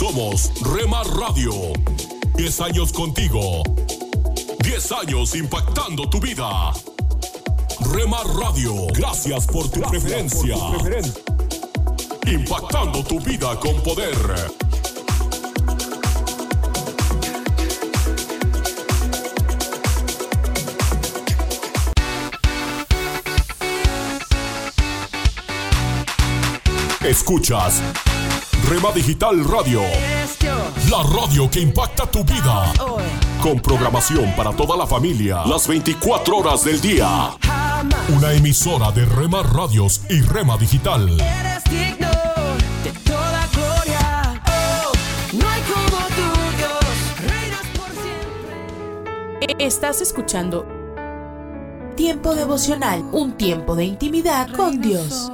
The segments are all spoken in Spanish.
Somos Remar Radio. 10 años contigo. 10 años impactando tu vida. Remar Radio. Gracias por tu preferencia. Impactando tu vida con poder. Escuchas Rema Digital Radio. La radio que impacta tu vida. Con programación para toda la familia. Las 24 horas del día. Una emisora de Rema Radios y Rema Digital. Eres digno de toda gloria. Oh, no hay como tú, Dios. Reinas por siempre. Estás escuchando Tiempo devocional, un tiempo de intimidad con Dios.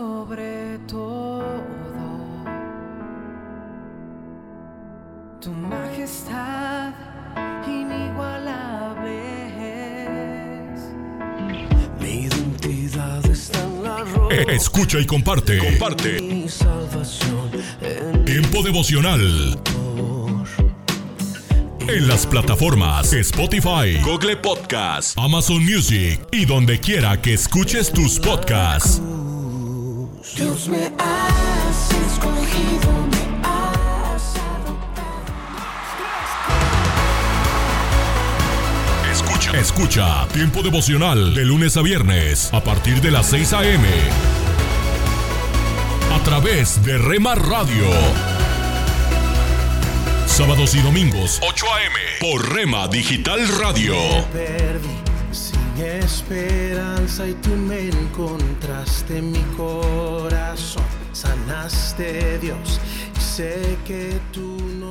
Escucha y comparte. Comparte. Mi salvación en Tiempo devocional. En las plataformas Spotify, Google Podcast, Amazon Music y donde quiera que escuches tus podcasts. Dios me has escogido, me has Escucha. Escucha Tiempo devocional de lunes a viernes a partir de las 6 a.m. Través de Rema Radio. Sábados y domingos 8 a.m. por Rema Digital Radio. perdí sin esperanza y tú me encontraste en mi corazón. Sanaste Dios y sé que tú.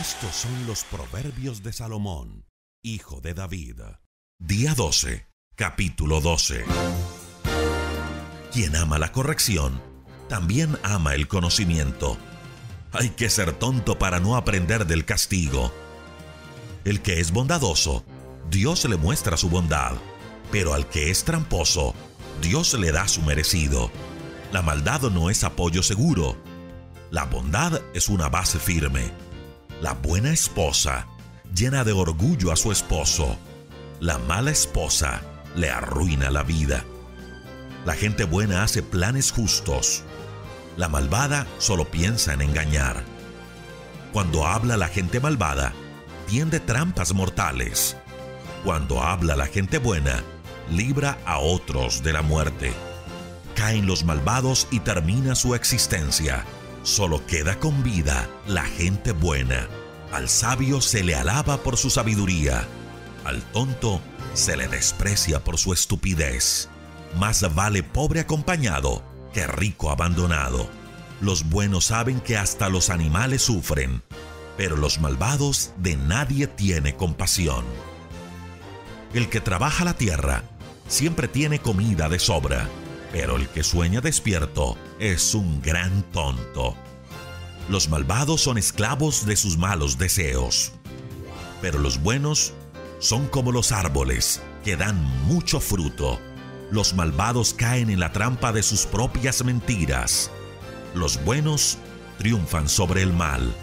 Estos son los proverbios de Salomón, hijo de David. Día 12, capítulo 12. Quien ama la corrección, también ama el conocimiento. Hay que ser tonto para no aprender del castigo. El que es bondadoso, Dios le muestra su bondad, pero al que es tramposo, Dios le da su merecido. La maldad no es apoyo seguro. La bondad es una base firme. La buena esposa llena de orgullo a su esposo. La mala esposa le arruina la vida. La gente buena hace planes justos. La malvada solo piensa en engañar. Cuando habla la gente malvada, tiende trampas mortales. Cuando habla la gente buena, libra a otros de la muerte. Caen los malvados y termina su existencia. Solo queda con vida la gente buena. Al sabio se le alaba por su sabiduría. Al tonto se le desprecia por su estupidez. Más vale pobre acompañado que rico abandonado. Los buenos saben que hasta los animales sufren, pero los malvados de nadie tiene compasión. El que trabaja la tierra siempre tiene comida de sobra, pero el que sueña despierto es un gran tonto. Los malvados son esclavos de sus malos deseos, pero los buenos son como los árboles que dan mucho fruto. Los malvados caen en la trampa de sus propias mentiras. Los buenos triunfan sobre el mal.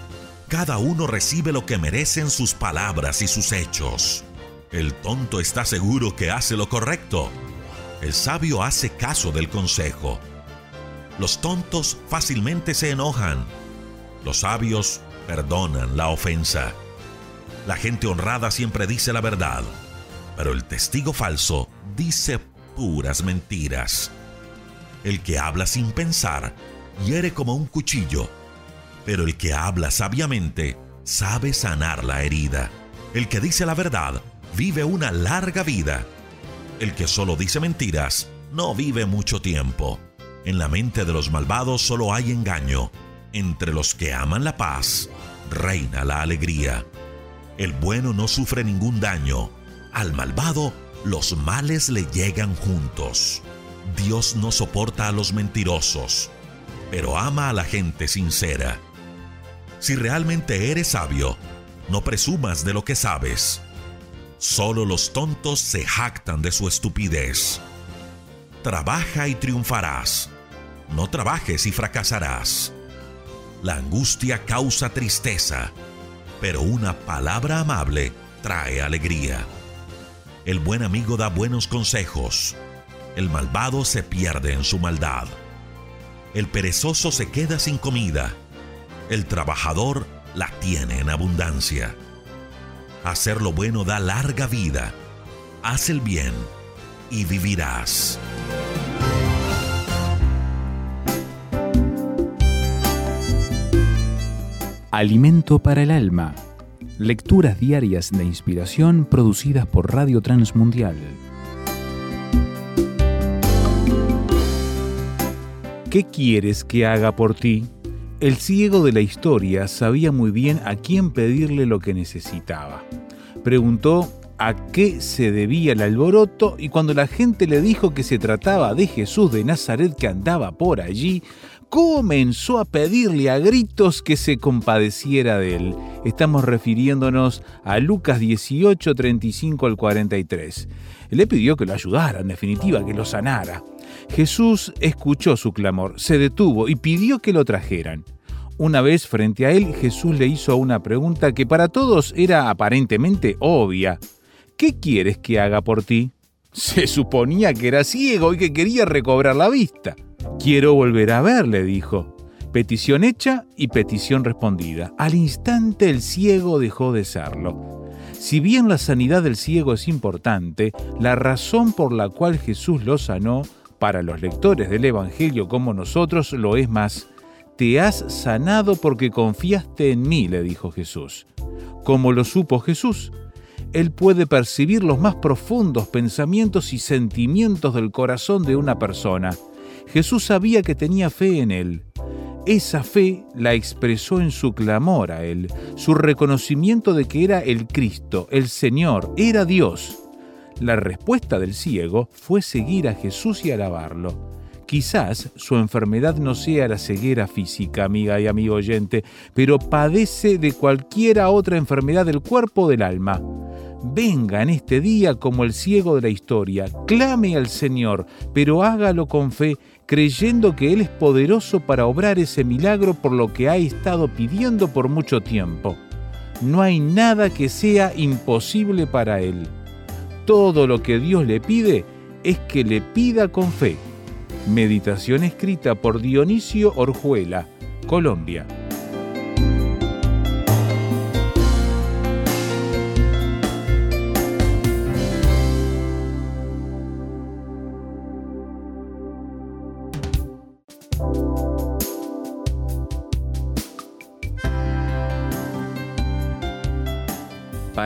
Cada uno recibe lo que merecen sus palabras y sus hechos. El tonto está seguro que hace lo correcto, El sabio hace caso del consejo. Los tontos fácilmente se enojan. Los sabios perdonan la ofensa. La gente honrada siempre dice la verdad, pero el testigo falso dice puras mentiras. El que habla sin pensar hiere como un cuchillo, pero el que habla sabiamente sabe sanar la herida. El que dice la verdad vive una larga vida. El que solo dice mentiras no vive mucho tiempo. En la mente de los malvados solo hay engaño. Entre los que aman la paz reina la alegría. El bueno no sufre ningún daño. Al malvado los males le llegan juntos. Dios no soporta a los mentirosos, pero ama a la gente sincera. Si realmente eres sabio, no presumas de lo que sabes. Solo los tontos se jactan de su estupidez. Trabaja y triunfarás. No trabajes y fracasarás. La angustia causa tristeza, pero una palabra amable trae alegría. El buen amigo da buenos consejos. El malvado se pierde en su maldad. El perezoso se queda sin comida. El trabajador la tiene en abundancia. Hacer lo bueno da larga vida. Haz el bien y vivirás. Alimento para el alma. Lecturas diarias de inspiración producidas por Radio Transmundial. ¿Qué quieres que haga por ti? El ciego de la historia sabía muy bien a quién pedirle lo que necesitaba. Preguntó a qué se debía el alboroto y cuando la gente le dijo que se trataba de Jesús de Nazaret que andaba por allí, comenzó a pedirle a gritos que se compadeciera de él. Estamos refiriéndonos a Lucas 18, 35 al 43. Le pidió que lo ayudara, en definitiva, que lo sanara. Jesús escuchó su clamor, se detuvo y pidió que lo trajeran. Una vez frente a él, Jesús le hizo una pregunta que para todos era aparentemente obvia. ¿Qué quieres que haga por ti? Se suponía que era ciego y que quería recobrar la vista. Quiero volver a ver, le dijo. Petición hecha y petición respondida. Al instante el ciego dejó de serlo. Si bien la sanidad del ciego es importante, la razón por la cual Jesús lo sanó, para los lectores del Evangelio como nosotros, lo es más. Te has sanado porque confiaste en mí, le dijo Jesús. ¿Cómo lo supo Jesús? Él puede percibir los más profundos pensamientos y sentimientos del corazón de una persona. Jesús sabía que tenía fe en él. Esa fe la expresó en su clamor a él, su reconocimiento de que era el Cristo, el Señor, era Dios. La respuesta del ciego fue seguir a Jesús y alabarlo. Quizás su enfermedad no sea la ceguera física, amiga y amigo oyente, pero padece de cualquiera otra enfermedad del cuerpo o del alma venga en este día como el ciego de la historia, clame al Señor, pero hágalo con fe, creyendo que Él es poderoso para obrar ese milagro por lo que ha estado pidiendo por mucho tiempo. No hay nada que sea imposible para Él. Todo lo que Dios le pide es que le pida con fe. Meditación escrita por Dionisio Orjuela, Colombia.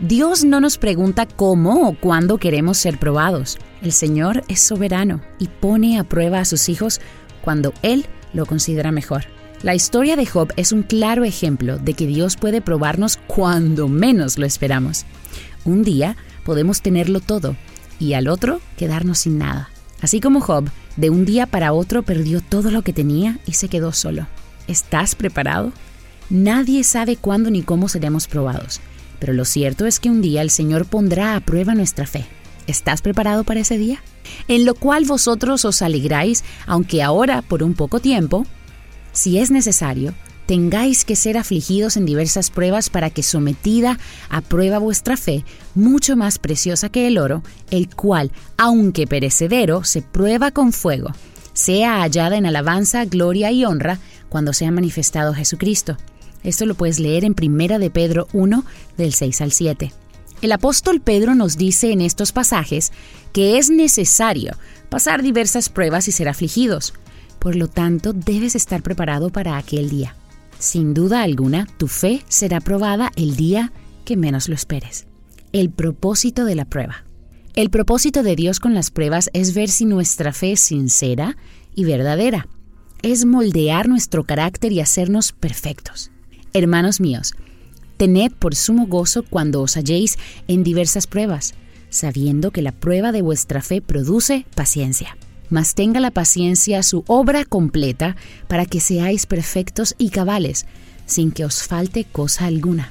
Dios no nos pregunta cómo o cuándo queremos ser probados. El Señor es soberano y pone a prueba a sus hijos cuando Él lo considera mejor. La historia de Job es un claro ejemplo de que Dios puede probarnos cuando menos lo esperamos. Un día podemos tenerlo todo y al otro quedarnos sin nada. Así como Job, De un día para otro perdió todo lo que tenía y se quedó solo. ¿Estás preparado? Nadie sabe cuándo ni cómo seremos probados, pero lo cierto es que un día el Señor pondrá a prueba nuestra fe. ¿Estás preparado para ese día? En lo cual vosotros os alegráis, aunque ahora por un poco tiempo, si es necesario, tengáis que ser afligidos en diversas pruebas para que sometida a prueba vuestra fe, mucho más preciosa que el oro, el cual, aunque perecedero, se prueba con fuego, sea hallada en alabanza, gloria y honra cuando sea manifestado Jesucristo. Esto lo puedes leer en Primera de Pedro 1, del 6 al 7. El apóstol Pedro nos dice en estos pasajes que es necesario pasar diversas pruebas y ser afligidos. Por lo tanto, debes estar preparado para aquel día. Sin duda alguna, tu fe será probada el día que menos lo esperes. El propósito de la prueba. El propósito de Dios con las pruebas es ver si nuestra fe es sincera y verdadera. Es moldear nuestro carácter y hacernos perfectos. Hermanos míos, tened por sumo gozo cuando os halléis en diversas pruebas, sabiendo que la prueba de vuestra fe produce paciencia. Mas tenga la paciencia su obra completa para que seáis perfectos y cabales, sin que os falte cosa alguna.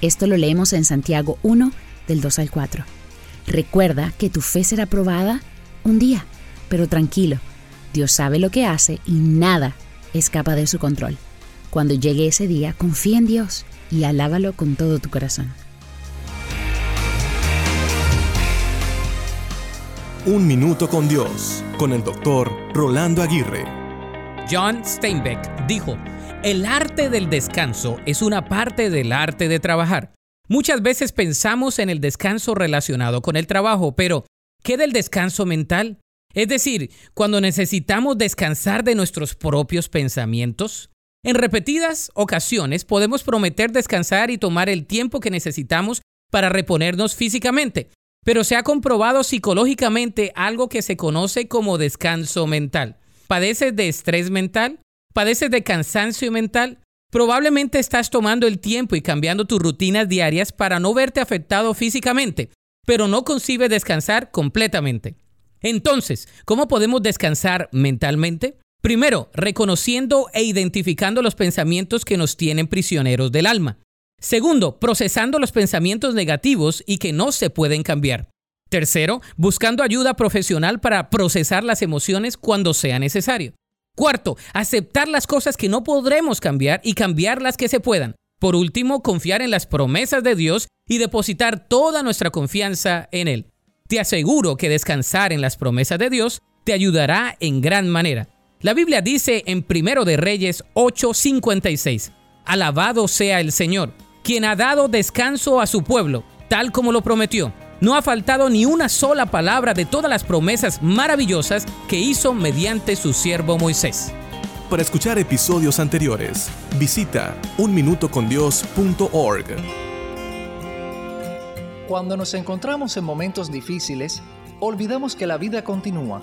Esto lo leemos en Santiago 1, del 2 al 4. Recuerda que tu fe será probada un día, pero tranquilo, Dios sabe lo que hace y nada escapa de su control. Cuando llegue ese día, confía en Dios y alábalo con todo tu corazón. Un minuto con Dios, con el doctor Rolando Aguirre. John Steinbeck dijo, el arte del descanso es una parte del arte de trabajar. Muchas veces pensamos en el descanso relacionado con el trabajo, pero ¿qué del descanso mental? Es decir, cuando necesitamos descansar de nuestros propios pensamientos. En repetidas ocasiones podemos prometer descansar y tomar el tiempo que necesitamos para reponernos físicamente, pero se ha comprobado psicológicamente algo que se conoce como descanso mental. ¿Padeces de estrés mental? ¿Padeces de cansancio mental? Probablemente estás tomando el tiempo y cambiando tus rutinas diarias para no verte afectado físicamente, pero no concibe descansar completamente. Entonces, ¿cómo podemos descansar mentalmente? Primero, reconociendo e identificando los pensamientos que nos tienen prisioneros del alma. Segundo, procesando los pensamientos negativos y que no se pueden cambiar. Tercero, buscando ayuda profesional para procesar las emociones cuando sea necesario. Cuarto, aceptar las cosas que no podremos cambiar y cambiar las que se puedan. Por último, confiar en las promesas de Dios y depositar toda nuestra confianza en Él. Te aseguro que descansar en las promesas de Dios te ayudará en gran manera. La Biblia dice en Primero de Reyes 8:56, Alabado sea el Señor, quien ha dado descanso a su pueblo, tal como lo prometió. No ha faltado ni una sola palabra de todas las promesas maravillosas que hizo mediante su siervo Moisés. Para escuchar episodios anteriores, visita unminutocondios.org. Cuando nos encontramos en momentos difíciles, olvidamos que la vida continúa,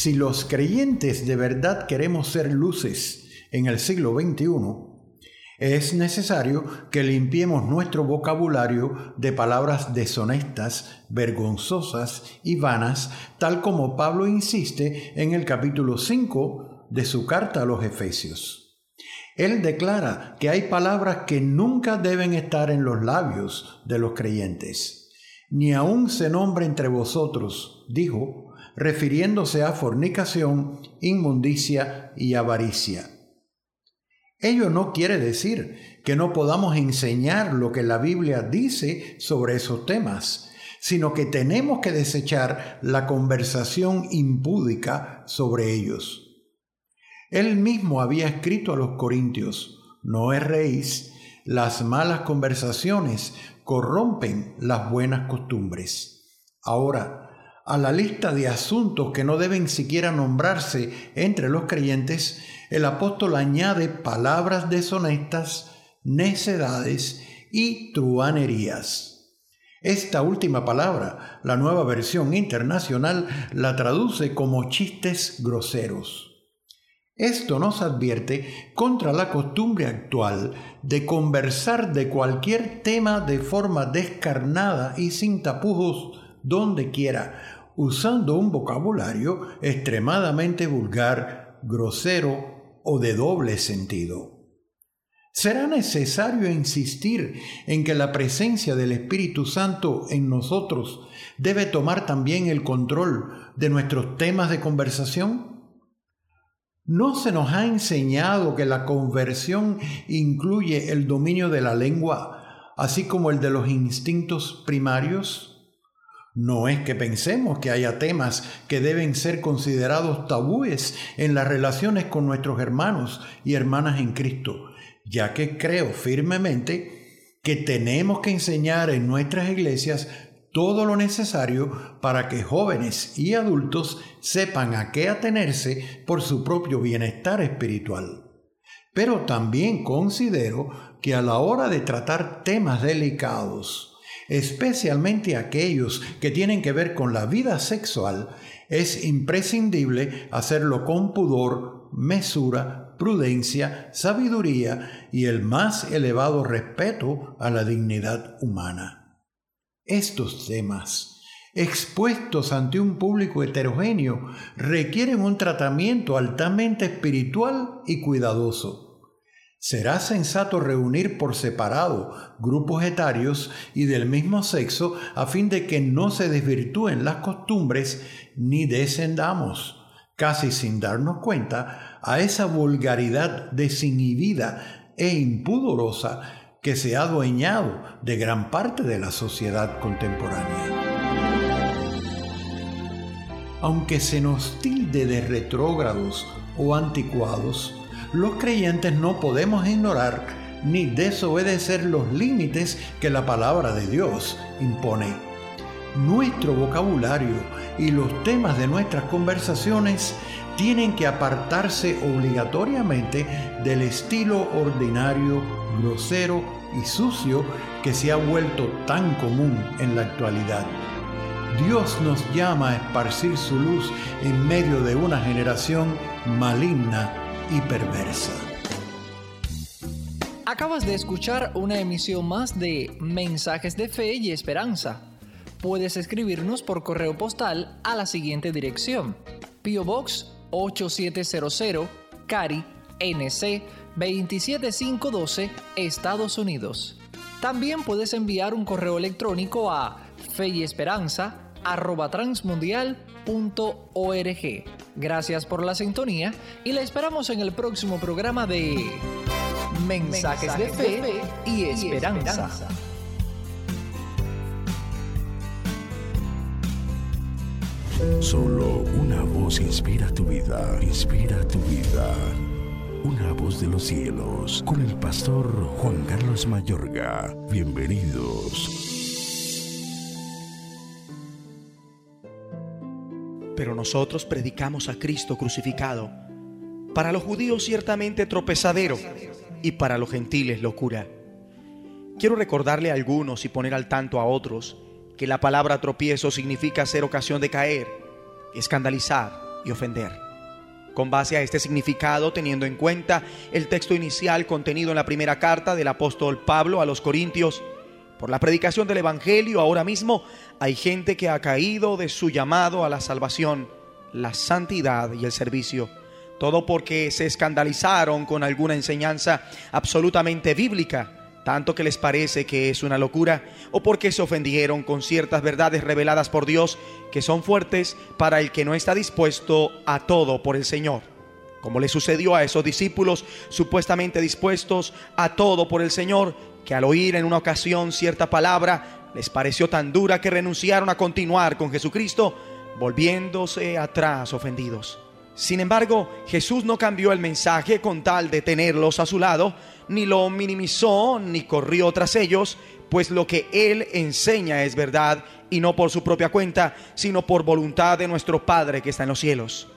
Si los creyentes de verdad queremos ser luces en el siglo XXI, es necesario que limpiemos nuestro vocabulario de palabras deshonestas, vergonzosas y vanas, tal como Pablo insiste en el capítulo 5 de su carta a los Efesios. Él declara que hay palabras que nunca deben estar en los labios de los creyentes. Ni aun se nombre entre vosotros, dijo, refiriéndose a fornicación, inmundicia y avaricia Ello no quiere decir que no podamos enseñar lo que la Biblia dice sobre esos temas, sino que tenemos que desechar la conversación impúdica sobre ellos. Él mismo había escrito a los corintios, no erréis, las malas conversaciones corrompen las buenas costumbres. Ahora, a la lista de asuntos que no deben siquiera nombrarse entre los creyentes, el apóstol añade palabras deshonestas, necedades y truanerías. Esta última palabra, la nueva versión internacional, la traduce como chistes groseros. Esto nos advierte contra la costumbre actual de conversar de cualquier tema de forma descarnada y sin tapujos donde quiera, usando un vocabulario extremadamente vulgar, grosero o de doble sentido. Será necesario insistir en que la presencia del Espíritu Santo en nosotros debe tomar también el control de nuestros temas de conversación. ¿No se nos ha enseñado que la conversión incluye el dominio de la lengua, así como el de los instintos primarios? No es que pensemos que haya temas que deben ser considerados tabúes en las relaciones con nuestros hermanos y hermanas en Cristo, ya que creo firmemente que tenemos que enseñar en nuestras iglesias todo lo necesario para que jóvenes y adultos sepan a qué atenerse por su propio bienestar espiritual. Pero también considero que a la hora de tratar temas delicados, especialmente aquellos que tienen que ver con la vida sexual, es imprescindible hacerlo con pudor, mesura, prudencia, sabiduría y el más elevado respeto a la dignidad humana. Estos temas, expuestos ante un público heterogéneo, requieren un tratamiento altamente espiritual y cuidadoso. Será sensato reunir por separado grupos etarios y del mismo sexo a fin de que no se desvirtúen las costumbres ni descendamos, casi sin darnos cuenta, a esa vulgaridad desinhibida e impudorosa que se ha adueñado de gran parte de la sociedad contemporánea. Aunque se nos tilde de retrógrados o anticuados, los creyentes no podemos ignorar ni desobedecer los límites que la palabra de Dios impone. Nuestro vocabulario y los temas de nuestras conversaciones tienen que apartarse obligatoriamente del estilo ordinario, grosero y sucio que se ha vuelto tan común en la actualidad. Dios nos llama a esparcir su luz en medio de una generación maligna y perversa. Acabas de escuchar una emisión más de Mensajes de Fe y Esperanza. Puedes escribirnos por correo postal a la siguiente dirección. Pio Box 8700 Cari NC 27512 Estados Unidos. También puedes enviar un correo electrónico a feyesperanza@transmundial.org. Gracias por la sintonía y la esperamos en el próximo programa de Mensajes, de, fe y esperanza. Solo una voz inspira tu vida, inspira tu vida. Una voz de los cielos, con el pastor Juan Carlos Mayorga. Bienvenidos. Pero nosotros predicamos a Cristo crucificado. Para los judíos ciertamente tropezadero y para los gentiles locura. Quiero recordarle a algunos y poner al tanto a otros que la palabra tropiezo significa ser ocasión de caer, escandalizar y ofender. Con base a este significado, teniendo en cuenta el texto inicial contenido en la primera carta del apóstol Pablo a los Corintios, por la predicación del Evangelio ahora mismo hay gente que ha caído de su llamado a la salvación, la santidad y el servicio. Todo porque se escandalizaron con alguna enseñanza absolutamente bíblica tanto que les parece que es una locura, o porque se ofendieron con ciertas verdades reveladas por Dios que son fuertes para el que no está dispuesto a todo por el Señor. Como le sucedió a esos discípulos supuestamente dispuestos a todo por el Señor, que al oír en una ocasión cierta palabra les pareció tan dura que renunciaron a continuar con Jesucristo, volviéndose atrás ofendidos. Sin embargo, Jesús no cambió el mensaje con tal de tenerlos a su lado, ni lo minimizó, ni corrió tras ellos, pues lo que Él enseña es verdad, y no por su propia cuenta, sino por voluntad de nuestro Padre que está en los cielos.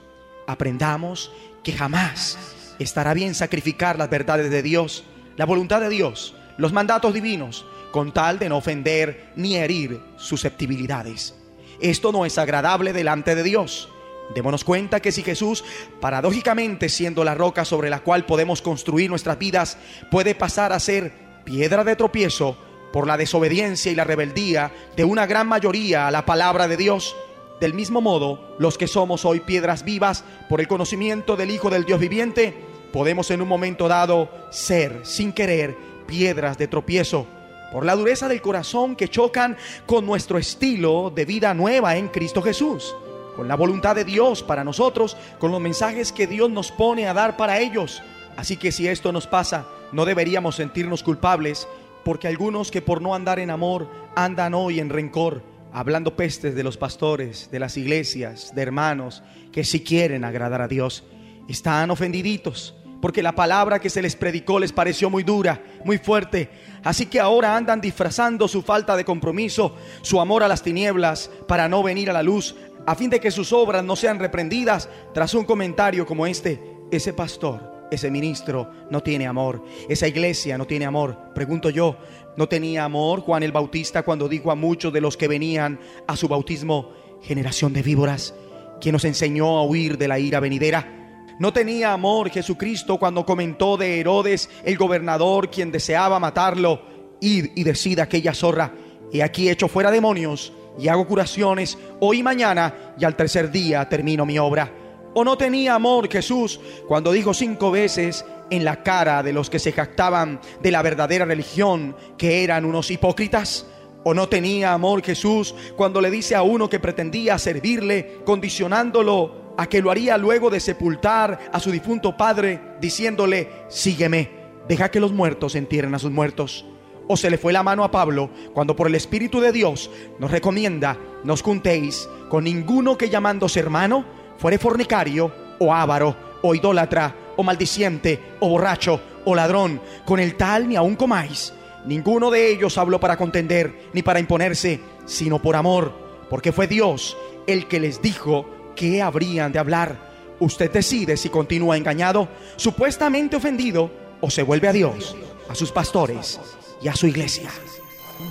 Aprendamos que jamás estará bien sacrificar las verdades de Dios, la voluntad de Dios, los mandatos divinos, con tal de no ofender ni herir susceptibilidades. Esto no es agradable delante de Dios. Démonos cuenta que si Jesús, paradójicamente siendo la roca sobre la cual podemos construir nuestras vidas, puede pasar a ser piedra de tropiezo por la desobediencia y la rebeldía de una gran mayoría a la palabra de Dios, del mismo modo, los que somos hoy piedras vivas por el conocimiento del Hijo del Dios viviente, podemos en un momento dado ser, sin querer, piedras de tropiezo por la dureza del corazón que chocan con nuestro estilo de vida nueva en Cristo Jesús, con la voluntad de Dios para nosotros, con los mensajes que Dios nos pone a dar para ellos. Así que si esto nos pasa, no deberíamos sentirnos culpables, porque algunos que por no andar en amor andan hoy en rencor, hablando pestes de los pastores, de las iglesias, de hermanos, que si quieren agradar a Dios, están ofendiditos porque la palabra que se les predicó les pareció muy dura, muy fuerte. Así que ahora andan disfrazando su falta de compromiso, su amor a las tinieblas, para no venir a la luz, a fin de que sus obras no sean reprendidas tras un comentario como este. Ese pastor, ese ministro no tiene amor, esa iglesia no tiene amor. Pregunto yo, ¿no tenía amor Juan el Bautista cuando dijo a muchos de los que venían a su bautismo, generación de víboras, quien nos enseñó a huir de la ira venidera? No tenía amor Jesucristo cuando comentó de Herodes, el gobernador, quien deseaba matarlo. Id y decid aquella zorra, he aquí hecho fuera demonios y hago curaciones hoy y mañana y al tercer día termino mi obra. ¿O no tenía amor Jesús cuando dijo cinco veces en la cara de los que se jactaban de la verdadera religión que eran unos hipócritas? ¿O no tenía amor Jesús cuando le dice a uno que pretendía servirle, condicionándolo a que lo haría luego de sepultar a su difunto padre, diciéndole, sígueme, deja que los muertos entierren a sus muertos. O se le fue la mano a Pablo cuando por el Espíritu de Dios nos recomienda, nos juntéis con ninguno que llamándose hermano fuere fornicario o avaro o idólatra o maldiciente o borracho o ladrón, con el tal ni aun comáis. Ninguno de ellos habló para contender ni para imponerse, sino por amor, porque fue Dios el que les dijo ¿qué habrían de hablar? Usted decide si continúa engañado, supuestamente ofendido, o se vuelve a Dios, a sus pastores y a su iglesia.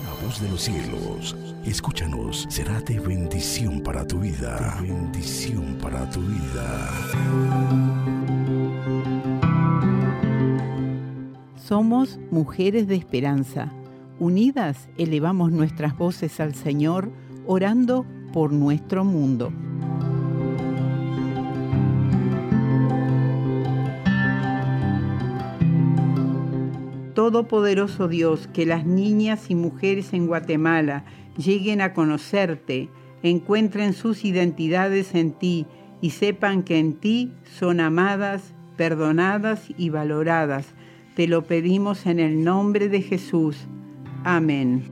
La voz de los cielos, escúchanos, será de bendición para tu vida. De bendición para tu vida. Somos mujeres de esperanza. Unidas elevamos nuestras voces al Señor, orando por nuestro mundo. Todopoderoso Dios, que las niñas y mujeres en Guatemala lleguen a conocerte, encuentren sus identidades en ti y sepan que en ti son amadas, perdonadas y valoradas. Te lo pedimos en el nombre de Jesús. Amén.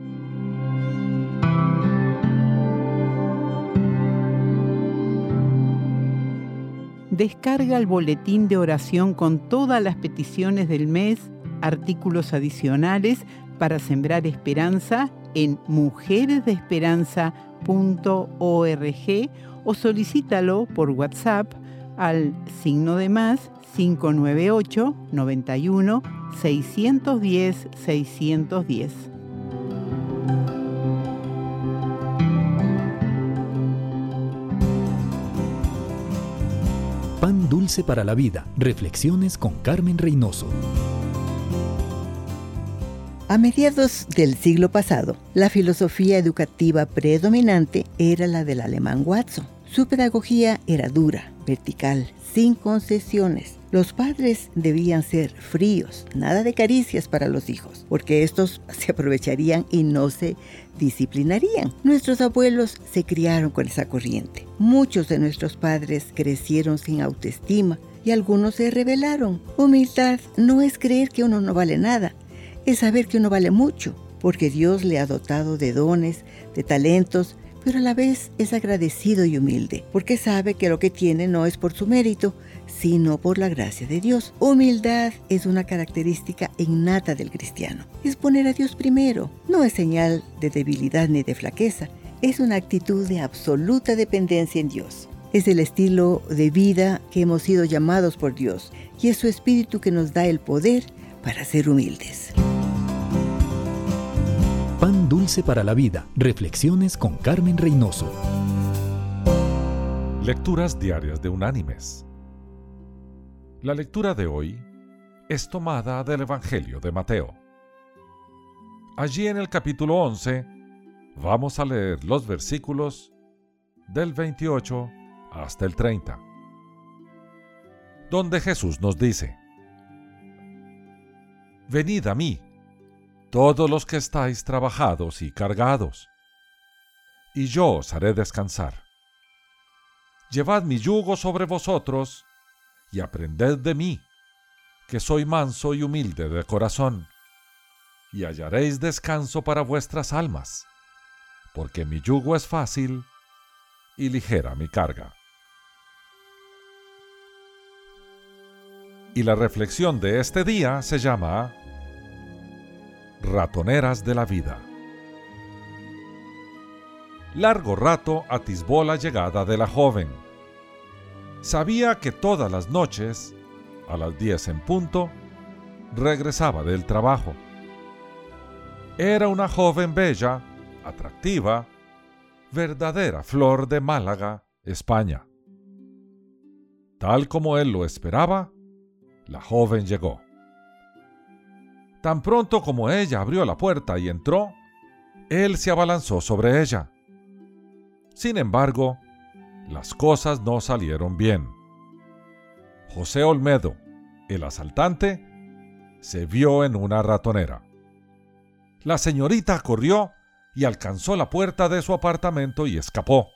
Descarga el boletín de oración con todas las peticiones del mes artículos adicionales para sembrar esperanza en mujeresdeesperanza.org o solicítalo por WhatsApp al signo de más 598 91 610 610. Pan Dulce para la Vida. Reflexiones con Carmen Reynoso. A mediados del siglo pasado, la filosofía educativa predominante era la del alemán Watson. Su pedagogía era dura, vertical, sin concesiones. Los padres debían ser fríos, nada de caricias para los hijos, porque estos se aprovecharían y no se disciplinarían. Nuestros abuelos se criaron con esa corriente. Muchos de nuestros padres crecieron sin autoestima y algunos se rebelaron. Humildad no es creer que uno no vale nada, es saber que uno vale mucho, porque Dios le ha dotado de dones, de talentos, pero a la vez es agradecido y humilde, porque sabe que lo que tiene no es por su mérito, sino por la gracia de Dios. Humildad es una característica innata del cristiano. Es poner a Dios primero, no es señal de debilidad ni de flaqueza, es una actitud de absoluta dependencia en Dios. Es el estilo de vida que hemos sido llamados por Dios y es su espíritu que nos da el poder para ser humildes. Pan dulce para la vida. Reflexiones con Carmen Reynoso. Lecturas diarias de unánimes. La lectura de hoy es tomada del Evangelio de Mateo. Allí en el capítulo 11 vamos a leer los versículos del 28 hasta el 30, donde Jesús nos dice, Venid a mí, todos los que estáis trabajados y cargados, y yo os haré descansar. Llevad mi yugo sobre vosotros y aprended de mí, que soy manso y humilde de corazón, y hallaréis descanso para vuestras almas, porque mi yugo es fácil y ligera mi carga. Y la reflexión de este día se llama Ratoneras de la Vida. Largo rato atisbó la llegada de la joven. Sabía que todas las noches, a las 10 en punto, regresaba del trabajo. Era una joven bella, atractiva, verdadera flor de Málaga, España. Tal como él lo esperaba, la joven llegó. Tan pronto como ella abrió la puerta y entró, él se abalanzó sobre ella. Sin embargo, las cosas no salieron bien. José Olmedo, el asaltante, se vio en una ratonera. La señorita corrió y alcanzó la puerta de su apartamento y escapó.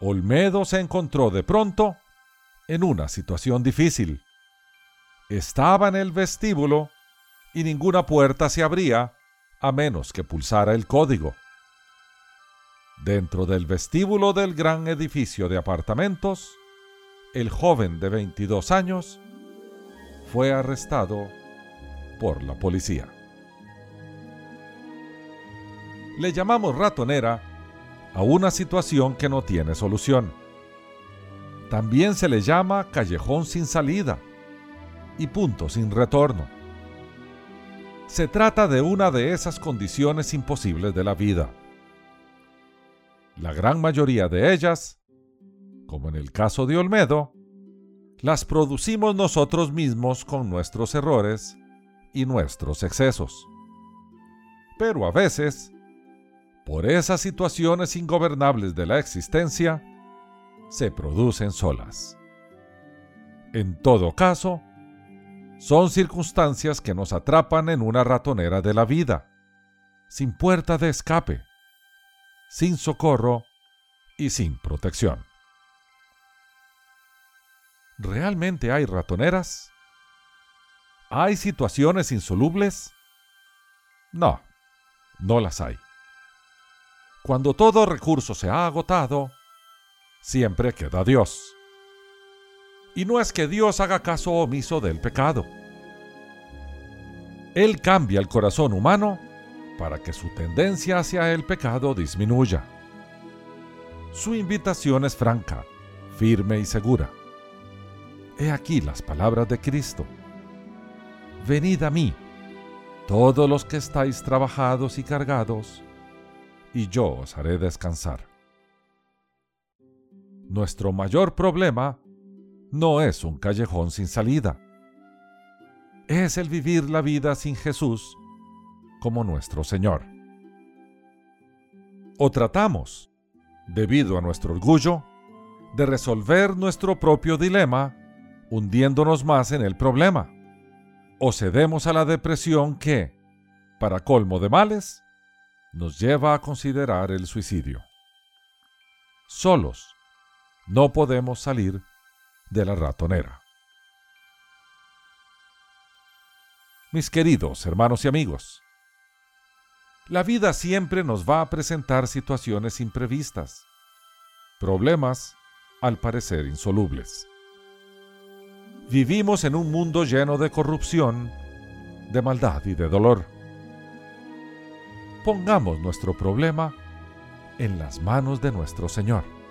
Olmedo se encontró de pronto en una situación difícil. Estaba en el vestíbulo y ninguna puerta se abría a menos que pulsara el código. Dentro del vestíbulo del gran edificio de apartamentos, el joven de 22 años fue arrestado por la policía. Le llamamos ratonera a una situación que no tiene solución. También se le llama callejón sin salida y punto sin retorno. Se trata de una de esas condiciones imposibles de la vida. La gran mayoría de ellas, como en el caso de Olmedo, las producimos nosotros mismos con nuestros errores y nuestros excesos. Pero a veces, por esas situaciones ingobernables de la existencia, se producen solas. En todo caso, son circunstancias que nos atrapan en una ratonera de la vida, sin puerta de escape, sin socorro y sin protección. ¿Realmente hay ratoneras? ¿Hay situaciones insolubles? No, no las hay. Cuando todo recurso se ha agotado, siempre queda Dios. Y no es que Dios haga caso omiso del pecado. Él cambia el corazón humano para que su tendencia hacia el pecado disminuya. Su invitación es franca, firme y segura. He aquí las palabras de Cristo. Venid a mí, todos los que estáis trabajados y cargados, y yo os haré descansar. Nuestro mayor problema no es un callejón sin salida. Es el vivir la vida sin Jesús como nuestro Señor. O tratamos, debido a nuestro orgullo, de resolver nuestro propio dilema hundiéndonos más en el problema. O cedemos a la depresión que, para colmo de males, nos lleva a considerar el suicidio. Solos no podemos salir de la ratonera. Mis queridos hermanos y amigos, la vida siempre nos va a presentar situaciones imprevistas, problemas al parecer insolubles. Vivimos en un mundo lleno de corrupción, de maldad y de dolor. Pongamos nuestro problema en las manos de nuestro Señor.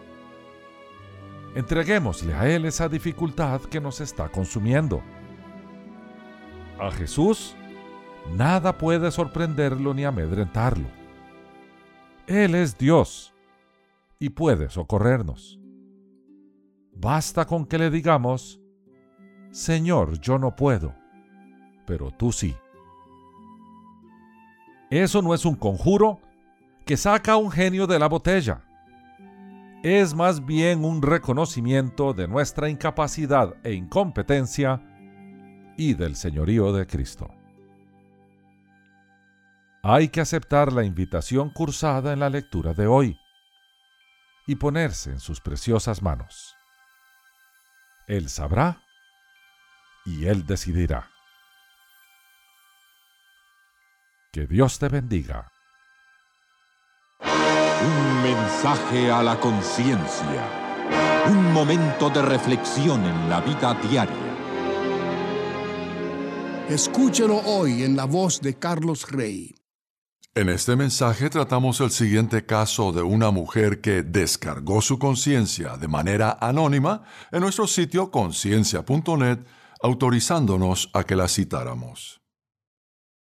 Entreguémosle a Él esa dificultad que nos está consumiendo. A Jesús nada puede sorprenderlo ni amedrentarlo. Él es Dios y puede socorrernos. Basta con que le digamos, Señor, yo no puedo, pero tú sí. Eso no es un conjuro que saca a un genio de la botella. Es más bien un reconocimiento de nuestra incapacidad e incompetencia y del señorío de Cristo. Hay que aceptar la invitación cursada en la lectura de hoy y ponerse en sus preciosas manos. Él sabrá y Él decidirá. Que Dios te bendiga. Un mensaje a la conciencia. Un momento de reflexión en la vida diaria. Escúchelo hoy en la voz de Carlos Rey. En este mensaje tratamos el siguiente caso de una mujer que descargó su conciencia de manera anónima en nuestro sitio conciencia.net, autorizándonos a que la citáramos.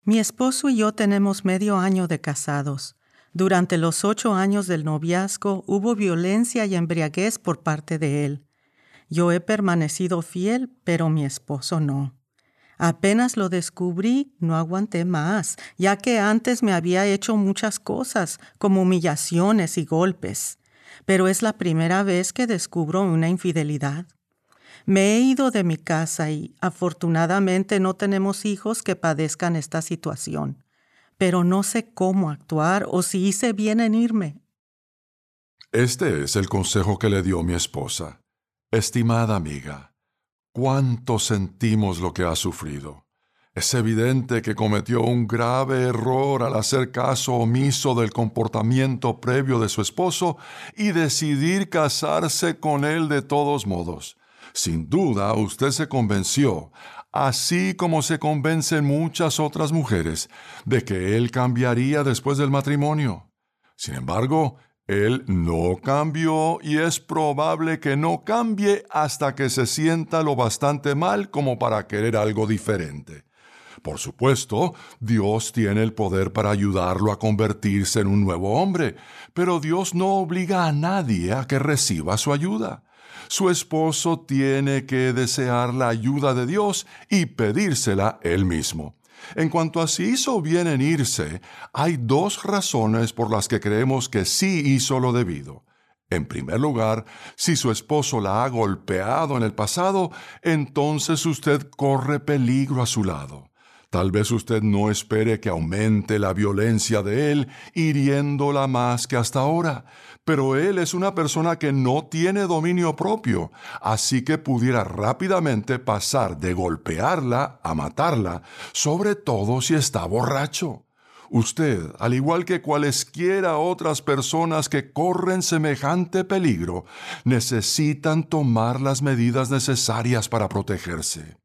Mi esposo y yo tenemos medio año de casados. Durante los ocho años del noviazgo hubo violencia y embriaguez por parte de él. Yo he permanecido fiel, pero mi esposo no. Apenas lo descubrí, no aguanté más, ya que antes me había hecho muchas cosas, como humillaciones y golpes. Pero es la primera vez que descubro una infidelidad. Me he ido de mi casa y afortunadamente no tenemos hijos que padezcan esta situación, pero no sé cómo actuar o si hice bien en irme. Este es el consejo que le dio mi esposa. Estimada amiga, cuánto sentimos lo que ha sufrido. Es evidente que cometió un grave error al hacer caso omiso del comportamiento previo de su esposo y decidir casarse con él de todos modos. Sin duda usted se convenció, así como se convencen muchas otras mujeres, de que él cambiaría después del matrimonio. Sin embargo, él no cambió y es probable que no cambie hasta que se sienta lo bastante mal como para querer algo diferente. Por supuesto, Dios tiene el poder para ayudarlo a convertirse en un nuevo hombre, pero Dios no obliga a nadie a que reciba su ayuda. Su esposo tiene que desear la ayuda de Dios y pedírsela él mismo. En cuanto a si hizo bien en irse, hay dos razones por las que creemos que sí hizo lo debido. En primer lugar, si su esposo la ha golpeado en el pasado, entonces usted corre peligro a su lado. Tal vez usted no espere que aumente la violencia de él, hiriéndola más que hasta ahora, pero él es una persona que no tiene dominio propio, así que pudiera rápidamente pasar de golpearla a matarla, sobre todo si está borracho. Usted, al igual que cualesquiera otras personas que corren semejante peligro, necesitan tomar las medidas necesarias para protegerse.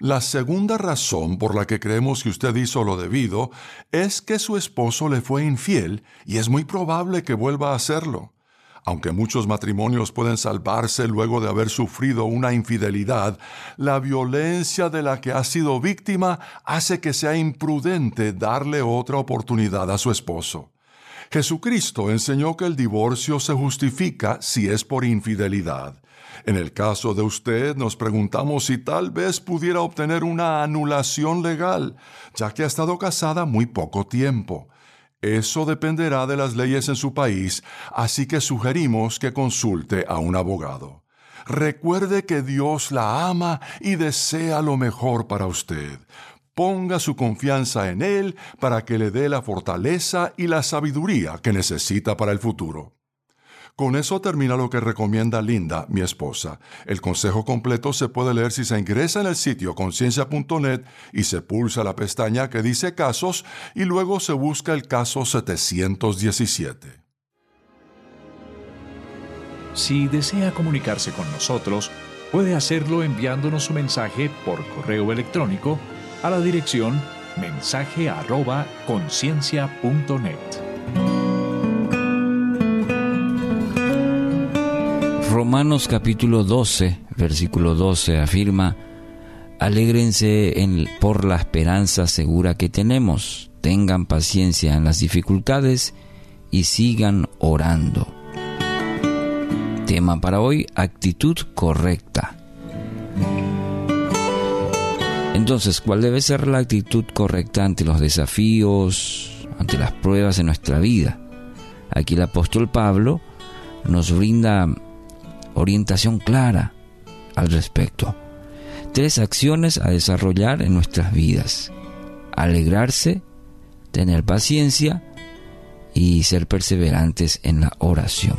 La segunda razón por la que creemos que usted hizo lo debido es que su esposo le fue infiel y es muy probable que vuelva a hacerlo. Aunque muchos matrimonios pueden salvarse luego de haber sufrido una infidelidad, la violencia de la que ha sido víctima hace que sea imprudente darle otra oportunidad a su esposo. Jesucristo enseñó que el divorcio se justifica si es por infidelidad. En el caso de usted, nos preguntamos si tal vez pudiera obtener una anulación legal, ya que ha estado casada muy poco tiempo. Eso dependerá de las leyes en su país, así que sugerimos que consulte a un abogado. Recuerde que Dios la ama y desea lo mejor para usted. Ponga su confianza en Él para que le dé la fortaleza y la sabiduría que necesita para el futuro. Con eso termina lo que recomienda Linda, mi esposa. El consejo completo se puede leer si se ingresa en el sitio conciencia.net y se pulsa la pestaña que dice casos y luego se busca el caso 717. Si desea comunicarse con nosotros, puede hacerlo enviándonos su mensaje por correo electrónico a la dirección mensaje@conciencia.net. Romanos capítulo 12, versículo 12 afirma, Alégrense en, por la esperanza segura que tenemos, tengan paciencia en las dificultades y sigan orando. Tema para hoy, actitud correcta. Entonces, ¿cuál debe ser la actitud correcta ante los desafíos, ante las pruebas en nuestra vida? Aquí el apóstol Pablo nos brinda orientación clara al respecto tres acciones a desarrollar en nuestras vidas. Alegrarse, tener paciencia y ser perseverantes en la oración.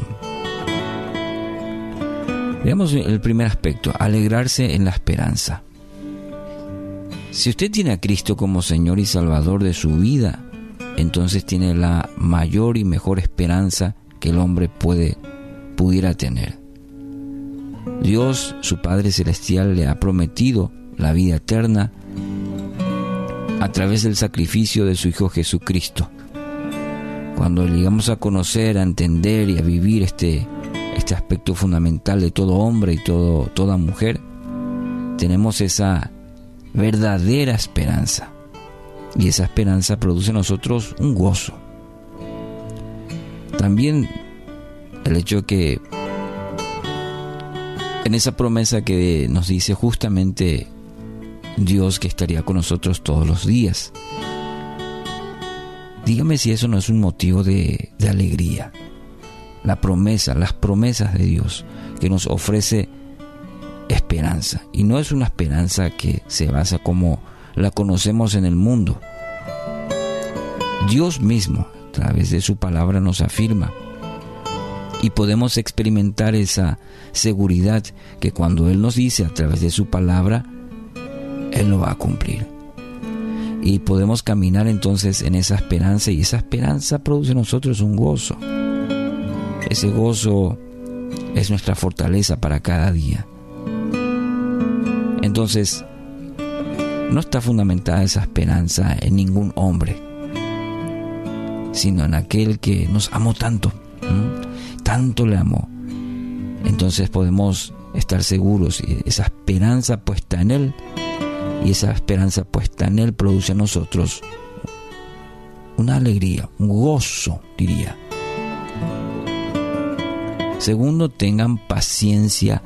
Veamos el primer aspecto, alegrarse en la esperanza. Si usted tiene a Cristo como Señor y Salvador de su vida, entonces tiene la mayor y mejor esperanza que el hombre puede pudiera tener. Dios, su Padre Celestial, le ha prometido la vida eterna a través del sacrificio de su Hijo Jesucristo. Cuando llegamos a conocer, a entender y a vivir este, este aspecto fundamental de todo hombre y todo, toda mujer, tenemos esa verdadera esperanza. Y esa esperanza produce en nosotros un gozo. También el hecho que en esa promesa que nos dice justamente Dios que estaría con nosotros todos los días. Dígame si eso no es un motivo de, de alegría. La promesa, las promesas de Dios que nos ofrece esperanza. Y no es una esperanza que se basa como la conocemos en el mundo. Dios mismo, a través de su palabra, nos afirma y podemos experimentar esa seguridad que cuando Él nos dice a través de su palabra, Él lo va a cumplir. Y podemos caminar entonces en esa esperanza y esa esperanza produce en nosotros un gozo. Ese gozo es nuestra fortaleza para cada día. Entonces, no está fundamentada esa esperanza en ningún hombre, sino en aquel que nos amó tanto tanto le amó. Entonces podemos estar seguros y esa esperanza puesta en Él y esa esperanza puesta en Él produce en nosotros una alegría, un gozo, diría. Segundo, tengan paciencia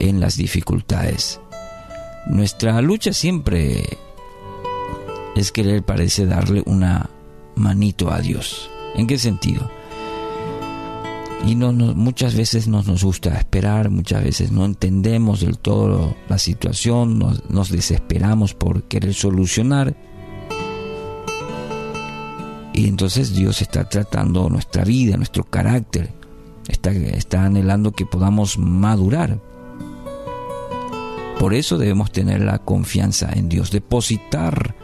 en las dificultades. Nuestra lucha siempre es querer, parece, darle una manito a Dios. ¿En qué sentido? Y no, muchas veces no nos gusta esperar, muchas veces no entendemos del todo la situación, nos, desesperamos por querer solucionar. Y entonces Dios está tratando nuestra vida, nuestro carácter, está, está anhelando que podamos madurar. Por eso debemos tener la confianza en Dios, depositar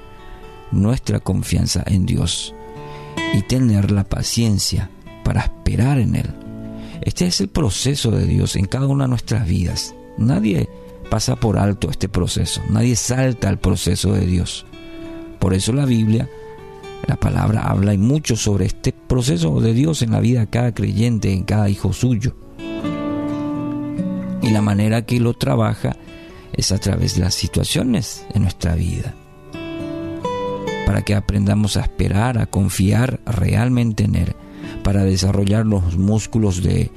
nuestra confianza en Dios y tener la paciencia para esperar en Él. Este es el proceso de Dios en cada una de nuestras vidas. Nadie pasa por alto este proceso, nadie salta al proceso de Dios. Por eso la Biblia, la palabra habla y mucho sobre este proceso de Dios en la vida de cada creyente, en cada hijo suyo. Y la manera que lo trabaja es a través de las situaciones en nuestra vida. Para que aprendamos a esperar, a confiar realmente en Él para desarrollar los músculos de,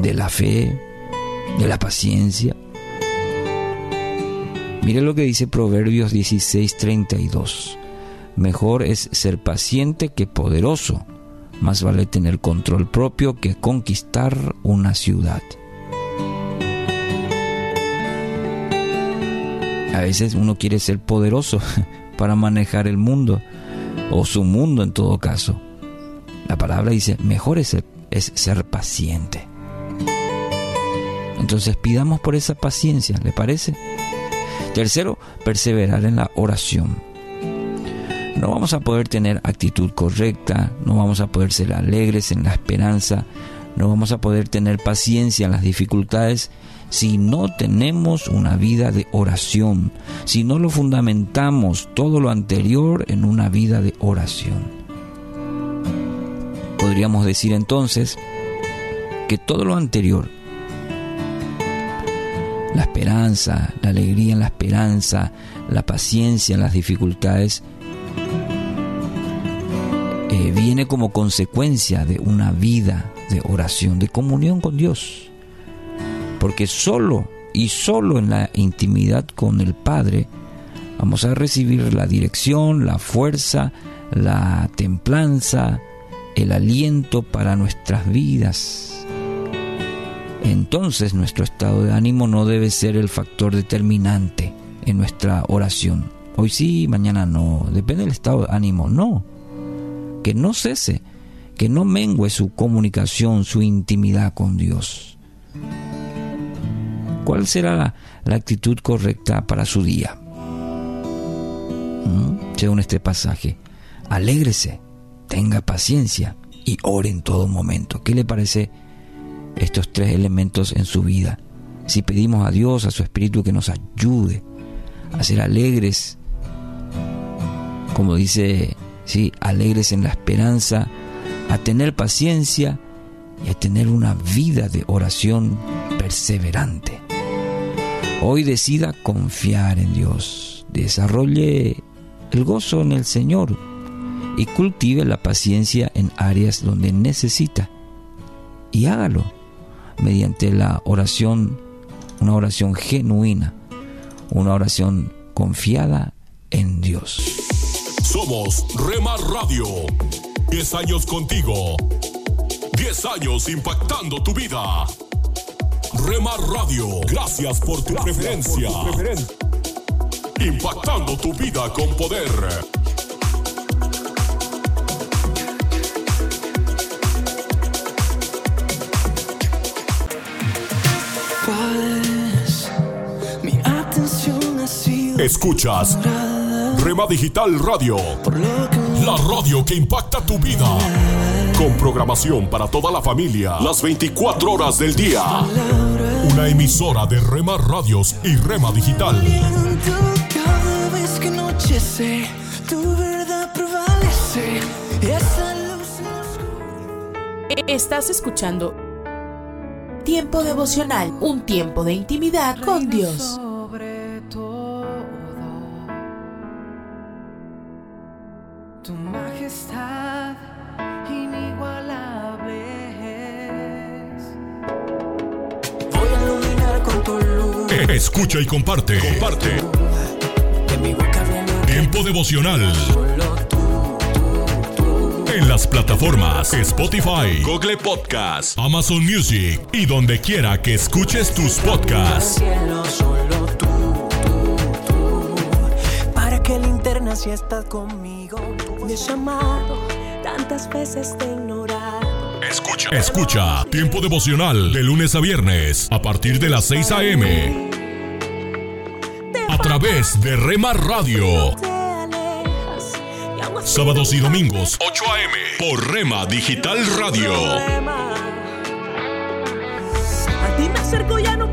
de la fe, de la paciencia. Mire lo que dice Proverbios 16:32. Mejor es ser paciente que poderoso. Más vale tener control propio que conquistar una ciudad. A veces uno quiere ser poderoso para manejar el mundo, o su mundo en todo caso. La palabra dice, mejor es ser, paciente. Entonces pidamos por esa paciencia, ¿le parece? Tercero, perseverar en la oración. No vamos a poder tener actitud correcta, no vamos a poder ser alegres en la esperanza, no vamos a poder tener paciencia en las dificultades si no tenemos una vida de oración, si no lo fundamentamos todo lo anterior en una vida de oración. Podríamos decir entonces que todo lo anterior, la esperanza, la alegría en la esperanza, la paciencia en las dificultades, eh, viene como consecuencia de una vida de oración, de comunión con Dios. Porque solo y solo en la intimidad con el Padre vamos a recibir la dirección, la fuerza, la templanza, el aliento para nuestras vidas. Entonces nuestro estado de ánimo no debe ser el factor determinante en nuestra oración. Hoy sí, mañana no. Depende del estado de ánimo. No. Que no cese, que no mengue su comunicación, su intimidad con Dios. ¿Cuál será la, actitud correcta para su día? ¿Mm? Según este pasaje, alégrese, tenga paciencia y ore en todo momento. ¿Qué le parece estos tres elementos en su vida? Si pedimos a Dios, a su Espíritu, que nos ayude a ser alegres, como dice, sí, alegres en la esperanza, a tener paciencia y a tener una vida de oración perseverante. Hoy decida confiar en Dios, desarrolle el gozo en el Señor y cultive la paciencia en áreas donde necesita. Y hágalo mediante la oración, una oración genuina, una oración confiada en Dios. Somos Rema Radio. 10 años contigo. 10 años impactando tu vida. Rema Radio, gracias por tu preferencia. Impactando tu vida con poder. Escuchas Rema Digital Radio. La radio que impacta tu vida. Con programación para toda la familia. Las 24 horas del día. Una emisora de Rema Radios y Rema Digital. Estás escuchando Tiempo devocional, un tiempo de intimidad con Dios. Escucha y comparte. Comparte. Tiempo devocional. En las plataformas Spotify, Google Podcast, Amazon Music y donde quiera que escuches tus podcasts. Cielo, solo tú, tú, tú. Para que linterna si estás conmigo. Me has llamado, tantas veces te he. Escucha. Escucha Tiempo devocional de lunes a viernes a partir de las 6 a.m. A través de Rema Radio. Sábados y domingos 8 a.m. por Rema Digital Radio. A ti me acerco, ya no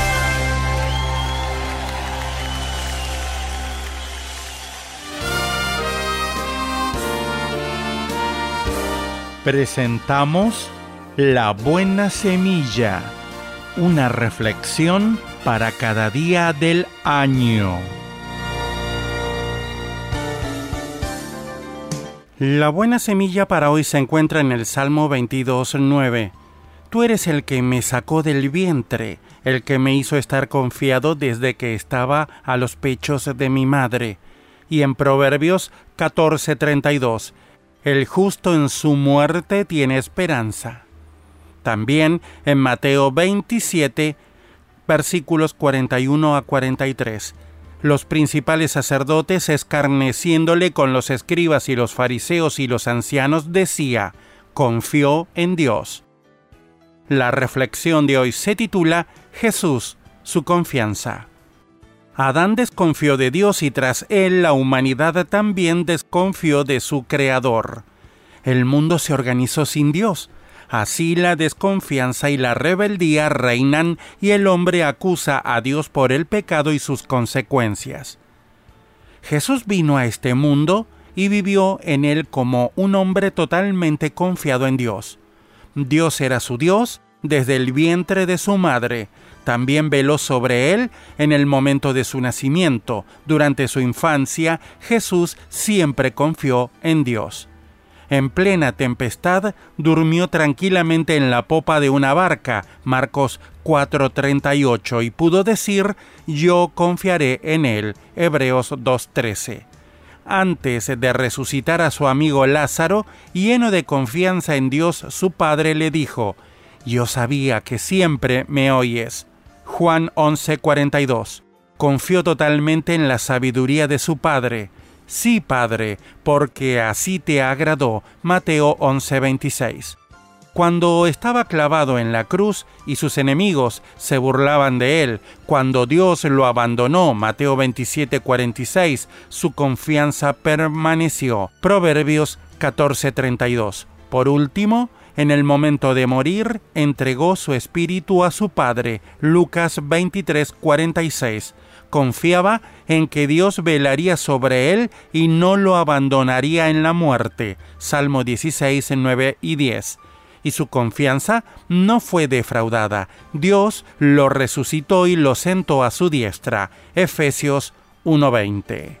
Presentamos La Buena Semilla, una reflexión para cada día del año. La buena semilla para hoy se encuentra en el Salmo 22.9. Tú eres el que me sacó del vientre, el que me hizo estar confiado desde que estaba a los pechos de mi madre. Y en Proverbios 14:32, el justo en su muerte tiene esperanza. También en Mateo 27, versículos 41 a 43, los principales sacerdotes escarneciéndole con los escribas y los fariseos y los ancianos decía, confió en Dios. La reflexión de hoy se titula Jesús, su confianza. Adán desconfió de Dios y tras él la humanidad también desconfió de su Creador. El mundo se organizó sin Dios. Así la desconfianza y la rebeldía reinan y el hombre acusa a Dios por el pecado y sus consecuencias. Jesús vino a este mundo y vivió en él como un hombre totalmente confiado en Dios. Dios era su Dios desde el vientre de su madre, también veló sobre él en el momento de su nacimiento. Durante su infancia, Jesús siempre confió en Dios. En plena tempestad, durmió tranquilamente en la popa de una barca, Marcos 4:38, y pudo decir, yo confiaré en él, Hebreos 2:13. Antes de resucitar a su amigo Lázaro, lleno de confianza en Dios, su padre le dijo, yo sabía que siempre me oyes. Juan 11:42. Confió totalmente en la sabiduría de su Padre. Sí, Padre, porque así te agradó. Mateo 11:26. Cuando estaba clavado en la cruz y sus enemigos se burlaban de él, cuando Dios lo abandonó, Mateo 27:46, su confianza permaneció. Proverbios 14:32. Por último, en el momento de morir, entregó su espíritu a su Padre. Lucas 23:46. Confiaba en que Dios velaría sobre él y no lo abandonaría en la muerte. Salmo 16, 9 y 10. Y su confianza no fue defraudada. Dios lo resucitó y lo sentó a su diestra. Efesios 1:20.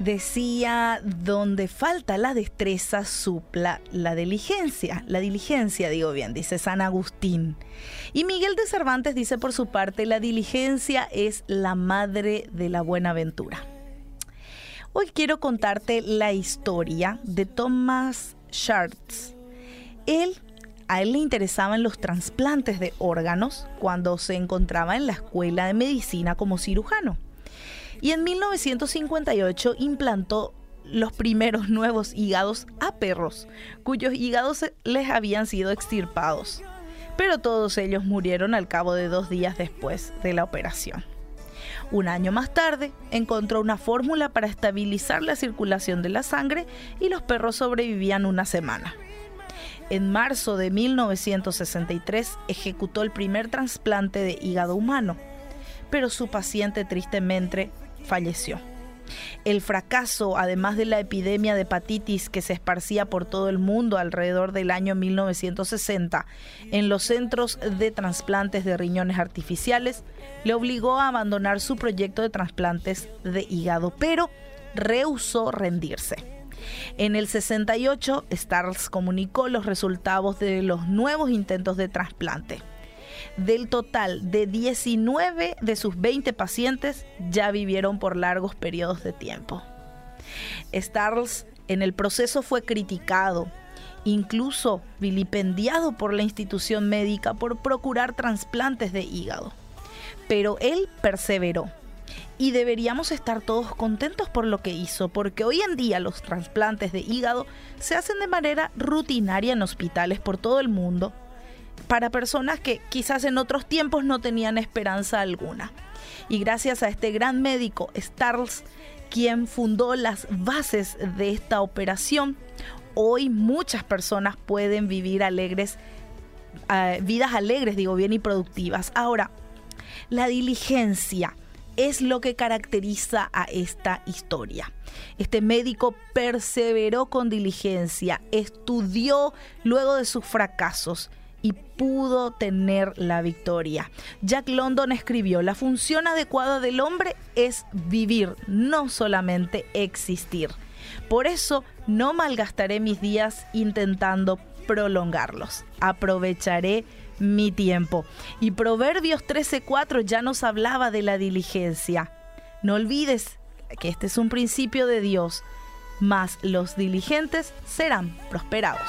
decía, donde falta la destreza, supla la diligencia. La diligencia, digo bien, dice San Agustín. Y Miguel de Cervantes dice por su parte, la diligencia es la madre de la buena aventura. Hoy quiero contarte la historia de Thomas Schartz. Él a él le interesaban los trasplantes de órganos cuando se encontraba en la escuela de medicina como cirujano y en 1958 implantó los primeros nuevos hígados a perros, cuyos hígados les habían sido extirpados. Pero todos ellos murieron al cabo de dos días después de la operación. Un año más tarde, encontró una fórmula para estabilizar la circulación de la sangre y los perros sobrevivían una semana. En marzo de 1963 ejecutó el primer trasplante de hígado humano, pero su paciente tristemente falleció. El fracaso, además de la epidemia de hepatitis que se esparcía por todo el mundo alrededor del año 1960 en los centros de trasplantes de riñones artificiales, le obligó a abandonar su proyecto de trasplantes de hígado, pero rehusó rendirse. En el 68, Stars comunicó los resultados de los nuevos intentos de trasplante. Del total de 19 de sus 20 pacientes ya vivieron por largos periodos de tiempo. Starls en el proceso fue criticado, incluso vilipendiado por la institución médica por procurar trasplantes de hígado. Pero él perseveró y deberíamos estar todos contentos por lo que hizo, porque hoy en día los trasplantes de hígado se hacen de manera rutinaria en hospitales por todo el mundo para personas que quizás en otros tiempos no tenían esperanza alguna. Y gracias a este gran médico, Starls, quien fundó las bases de esta operación, hoy muchas personas pueden vivir alegres, eh, vidas alegres, digo bien, y productivas. Ahora, la diligencia es lo que caracteriza a esta historia. Este médico perseveró con diligencia, estudió luego de sus fracasos y pudo tener la victoria. Jack London escribió, la función adecuada del hombre es vivir, no solamente existir. Por eso no malgastaré mis días intentando prolongarlos. Aprovecharé mi tiempo. Y Proverbios 13:4 ya nos hablaba de la diligencia. No olvides que este es un principio de Dios, mas los diligentes serán prosperados.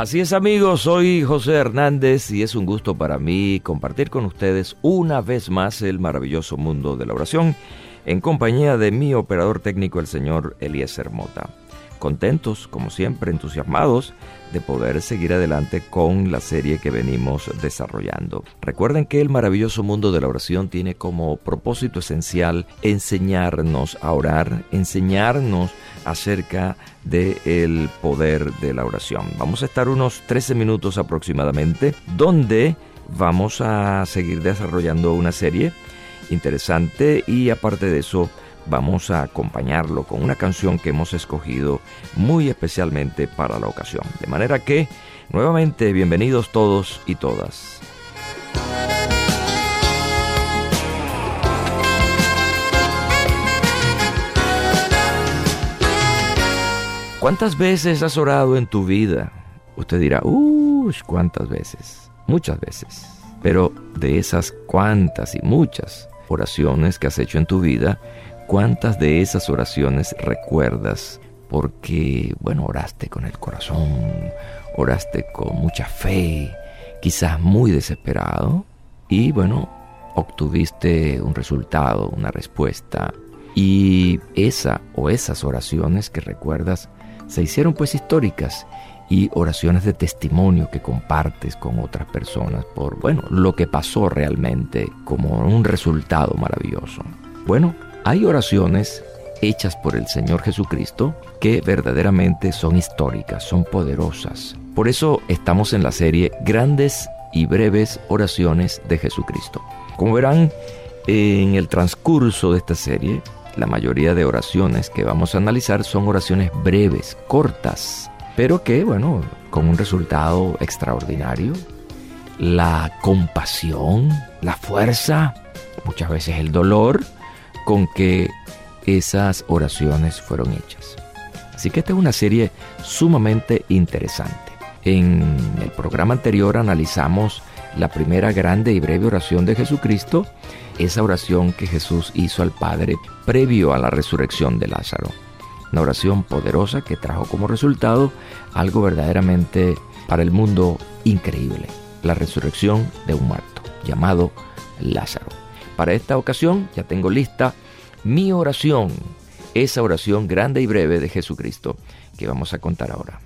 Así es amigos, soy José Hernández y es un gusto para mí compartir con ustedes una vez más el maravilloso mundo de la oración en compañía de mi operador técnico el señor Eliezer Mota. Contentos, como siempre, entusiasmados de poder seguir adelante con la serie que venimos desarrollando. Recuerden que el maravilloso mundo de la oración tiene como propósito esencial enseñarnos a orar, enseñarnos acerca del poder de la oración. Vamos a estar unos 13 minutos aproximadamente donde vamos a seguir desarrollando una serie interesante y aparte de eso vamos a acompañarlo con una canción que hemos escogido muy especialmente para la ocasión. De manera que, nuevamente, bienvenidos todos y todas. ¿Cuántas veces has orado en tu vida? Usted dirá, ¡uh! ¿Cuántas veces? Muchas veces. Pero de esas cuantas y muchas oraciones que has hecho en tu vida, ¿cuántas de esas oraciones recuerdas? Porque, bueno, oraste con el corazón, oraste con mucha fe, quizás muy desesperado, y bueno, obtuviste un resultado, una respuesta. Y esa o esas oraciones que recuerdas se hicieron pues históricas y oraciones de testimonio que compartes con otras personas por, bueno, lo que pasó realmente como un resultado maravilloso. Bueno, hay oraciones hechas por el Señor Jesucristo que verdaderamente son históricas, son poderosas. Por eso estamos en la serie Grandes y breves oraciones de Jesucristo. Como verán, en el transcurso de esta serie la mayoría de oraciones que vamos a analizar son oraciones breves, cortas, pero que, bueno, con un resultado extraordinario. La compasión, la fuerza, muchas veces el dolor con que esas oraciones fueron hechas. Así que esta es una serie sumamente interesante. En el programa anterior analizamos la primera grande y breve oración de Jesucristo, esa oración que Jesús hizo al Padre previo a la resurrección de Lázaro. Una oración poderosa que trajo como resultado algo verdaderamente para el mundo increíble, la resurrección de un muerto llamado Lázaro. Para esta ocasión ya tengo lista mi oración, esa oración grande y breve de Jesucristo que vamos a contar ahora.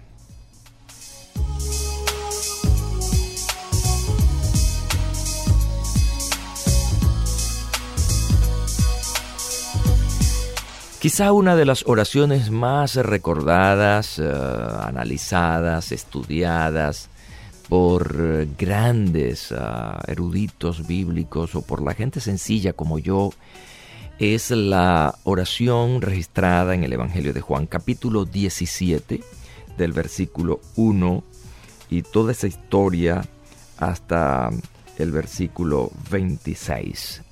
Quizá una de las oraciones más recordadas, eh, analizadas, estudiadas por grandes eh, eruditos bíblicos o por la gente sencilla como yo, es la oración registrada en el Evangelio de Juan, capítulo 17, del versículo 1 y toda esa historia hasta el versículo 26.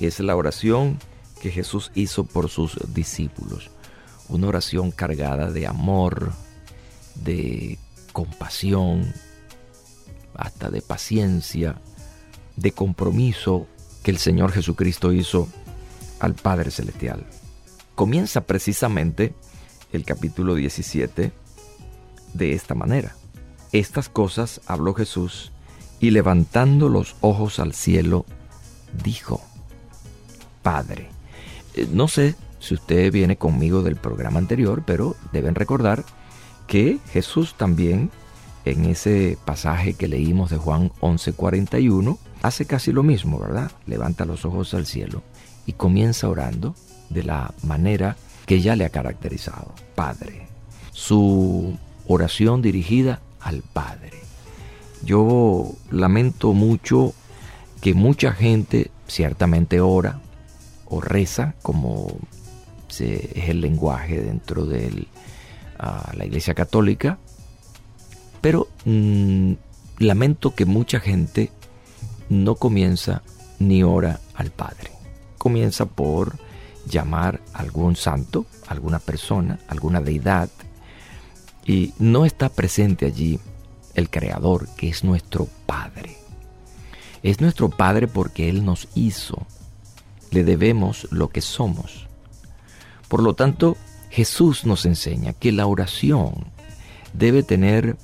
Es la oración que Jesús hizo por sus discípulos. Una oración cargada de amor, de compasión, hasta de paciencia, de compromiso que el Señor Jesucristo hizo al Padre Celestial. Comienza precisamente el capítulo 17 de esta manera. Estas cosas habló Jesús y levantando los ojos al cielo, dijo, Padre. Eh, no sé si usted viene conmigo del programa anterior, pero deben recordar que Jesús también en ese pasaje que leímos de Juan 11:41 hace casi lo mismo, ¿verdad? Levanta los ojos al cielo y comienza orando de la manera que ya le ha caracterizado, Padre. Su oración dirigida al Padre. Yo lamento mucho que mucha gente ciertamente ora o reza, como es el lenguaje dentro de ah, la Iglesia Católica, pero mm, lamento que mucha gente no comienza ni ora al Padre. Comienza por llamar a algún santo, alguna persona, alguna deidad, y no está presente allí el Creador, que es nuestro Padre. Es nuestro Padre porque Él nos hizo. Le debemos lo que somos. Por lo tanto, Jesús nos enseña que la oración debe tener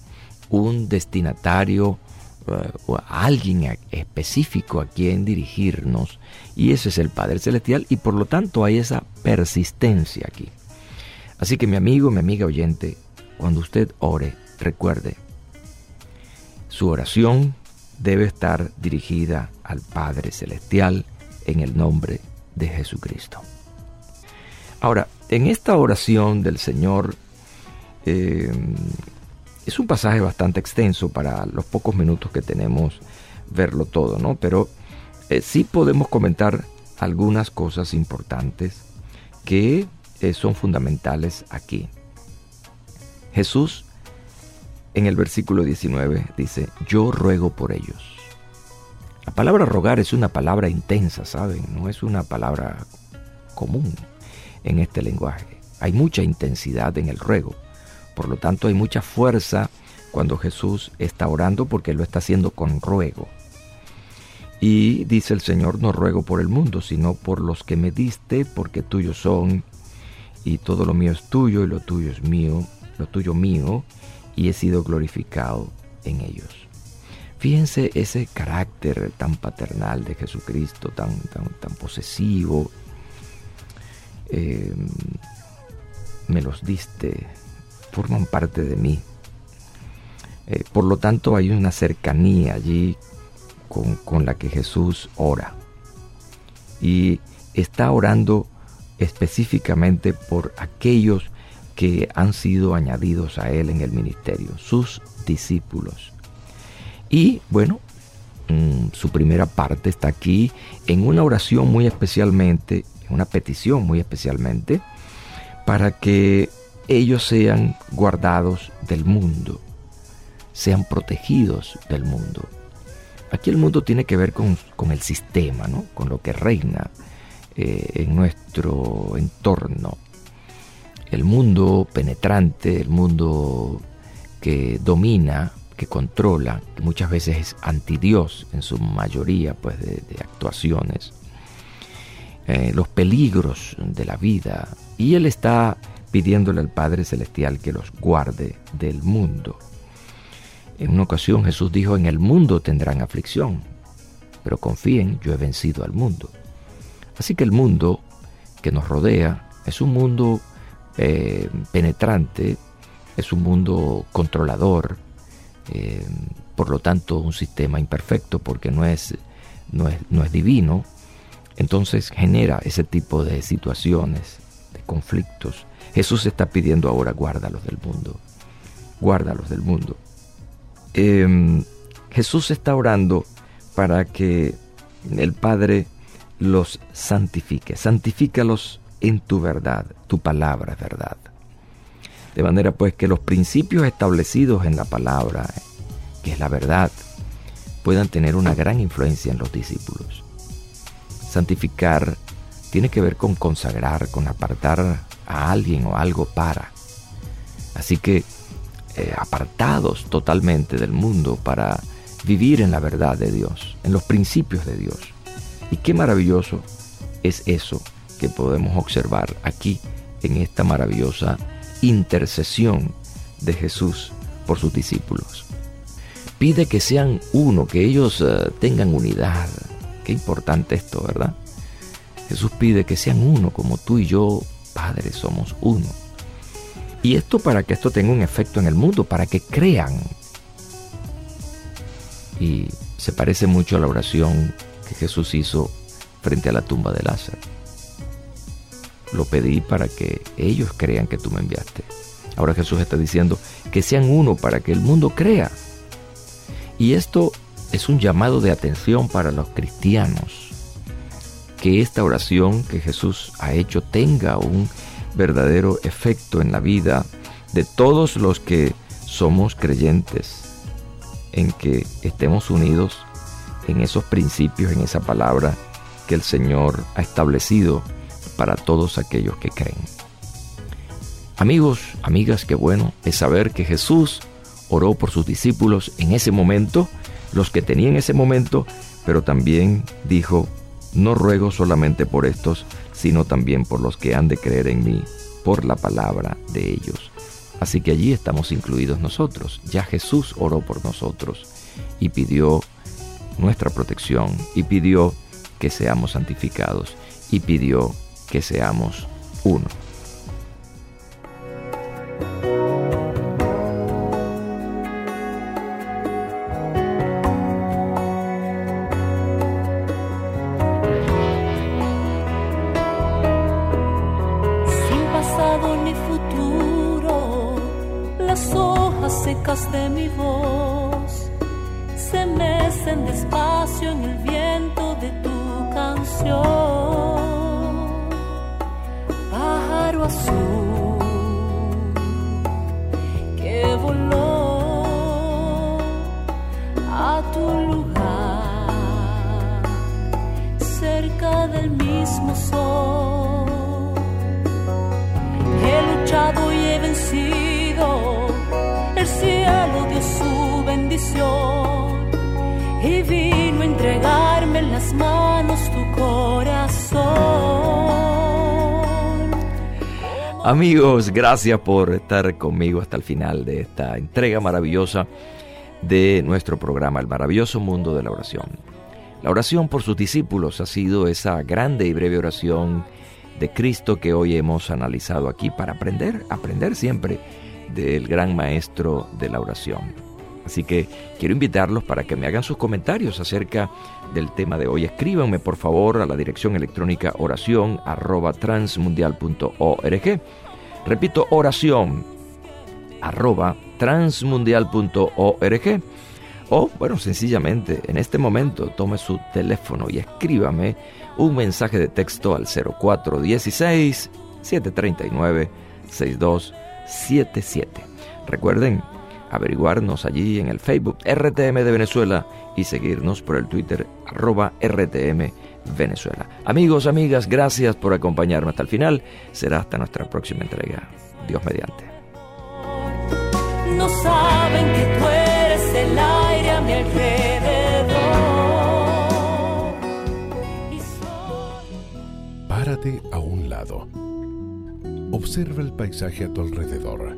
un destinatario eh, o alguien específico a quien dirigirnos y ese es el Padre Celestial y por lo tanto hay esa persistencia aquí. Así que mi amigo, mi amiga oyente, cuando usted ore, recuerde, su oración debe estar dirigida al Padre Celestial en el nombre de Jesucristo. Ahora, en esta oración del Señor, eh, es un pasaje bastante extenso para los pocos minutos que tenemos verlo todo, ¿no? Pero eh, sí podemos comentar algunas cosas importantes que eh, son fundamentales aquí. Jesús en el versículo 19 dice, yo ruego por ellos. La palabra rogar es una palabra intensa, ¿saben? No es una palabra común en este lenguaje. Hay mucha intensidad en el ruego. Por lo tanto, hay mucha fuerza cuando Jesús está orando porque lo está haciendo con ruego. Y dice el Señor, no ruego por el mundo, sino por los que me diste, porque tuyos son, y todo lo mío es tuyo, y lo tuyo es mío, lo tuyo mío, y he sido glorificado en ellos. Fíjense ese carácter tan paternal de Jesucristo, tan, tan, tan posesivo. Eh, me los diste, forman parte de mí. Eh, por lo tanto, hay una cercanía allí con, con la que Jesús ora. Y está orando específicamente por aquellos que han sido añadidos a Él en el ministerio, sus discípulos. Y bueno, mm, su primera parte está aquí en una oración muy especialmente, en una petición muy especialmente, para que ellos sean guardados del mundo, sean protegidos del mundo. Aquí el mundo tiene que ver con, el sistema, ¿no? con lo que reina eh, en nuestro entorno. El mundo penetrante, el mundo que domina, que controla, que muchas veces es anti Dios en su mayoría pues, de, actuaciones, eh, los peligros de la vida. Y Él está pidiéndole al Padre Celestial que los guarde del mundo. En una ocasión Jesús dijo, en el mundo tendrán aflicción, pero confíen, yo he vencido al mundo. Así que el mundo que nos rodea es un mundo eh, penetrante, es un mundo controlador, eh, por lo tanto un sistema imperfecto porque no es, no es, no es divino, entonces genera ese tipo de situaciones, de conflictos Jesús está pidiendo ahora, guárdalos del mundo, guárdalos del mundo. Em, Jesús está orando para que el Padre los santifique, santifícalos en tu verdad, tu palabra es verdad. De manera pues que los principios establecidos en la palabra, que es la verdad, puedan tener una gran influencia en los discípulos. Santificar tiene que ver con consagrar, con apartar a alguien o algo para. Así que eh, apartados totalmente del mundo para vivir en la verdad de Dios, en los principios de Dios. Y qué maravilloso es eso que podemos observar aquí en esta maravillosa intercesión de Jesús por sus discípulos. Pide que sean uno, que ellos eh, tengan unidad. Qué importante esto, ¿verdad? Jesús pide que sean uno, como tú y yo, Padre, somos uno. Y esto para que esto tenga un efecto en el mundo, para que crean. Y se parece mucho a la oración que Jesús hizo frente a la tumba de Lázaro. Lo pedí para que ellos crean que tú me enviaste. Ahora Jesús está diciendo que sean uno para que el mundo crea. Y esto es un llamado de atención para los cristianos. Que esta oración que Jesús ha hecho tenga un verdadero efecto en la vida de todos los que somos creyentes, en que estemos unidos en esos principios, en esa palabra que el Señor ha establecido para todos aquellos que creen. Amigos, amigas, qué bueno es saber que Jesús oró por sus discípulos en ese momento, los que tenían ese momento, pero también dijo, no ruego solamente por estos, sino también por los que han de creer en mí, por la palabra de ellos. Así que allí estamos incluidos nosotros. Ya Jesús oró por nosotros y pidió nuestra protección y pidió que seamos santificados y pidió que seamos uno. En el viento de tu canción. Pájaro azul Amigos, gracias por estar conmigo hasta el final de esta entrega maravillosa de nuestro programa El maravilloso mundo de la oración. La oración por sus discípulos ha sido esa grande y breve oración de Cristo que hoy hemos analizado aquí para aprender, aprender siempre del gran maestro de la oración. Así que quiero invitarlos para que me hagan sus comentarios acerca del tema de hoy. Escríbanme por favor a la dirección electrónica oración arroba transmundial.org. Repito, oración arroba transmundial.org. O, bueno, sencillamente, en este momento tome su teléfono y escríbame un mensaje de texto al 0416-739-6277. Recuerden averiguarnos allí en el Facebook RTM de Venezuela y seguirnos por el Twitter arroba RTM Venezuela. Amigos, amigas, gracias por acompañarme hasta el final. Será hasta nuestra próxima entrega. Dios mediante. No saben que tú eres el aire a mi alrededor. Párate a un lado. Observa el paisaje a tu alrededor.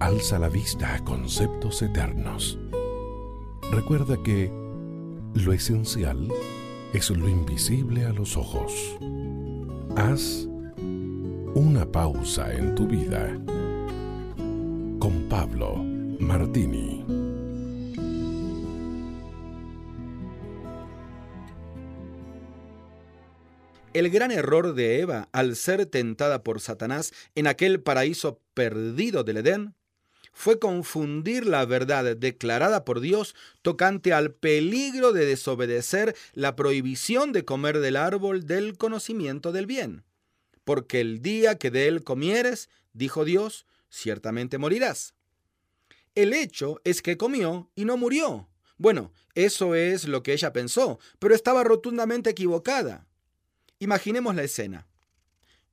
Alza la vista a conceptos eternos. Recuerda que lo esencial es lo invisible a los ojos. Haz una pausa en tu vida. Con Pablo Martini. El gran error de Eva al ser tentada por Satanás en aquel paraíso perdido del Edén fue confundir la verdad declarada por Dios tocante al peligro de desobedecer la prohibición de comer del árbol del conocimiento del bien. Porque el día que de él comieres, dijo Dios, ciertamente morirás. El hecho es que comió y no murió. Bueno, eso es lo que ella pensó, pero estaba rotundamente equivocada. Imaginemos la escena.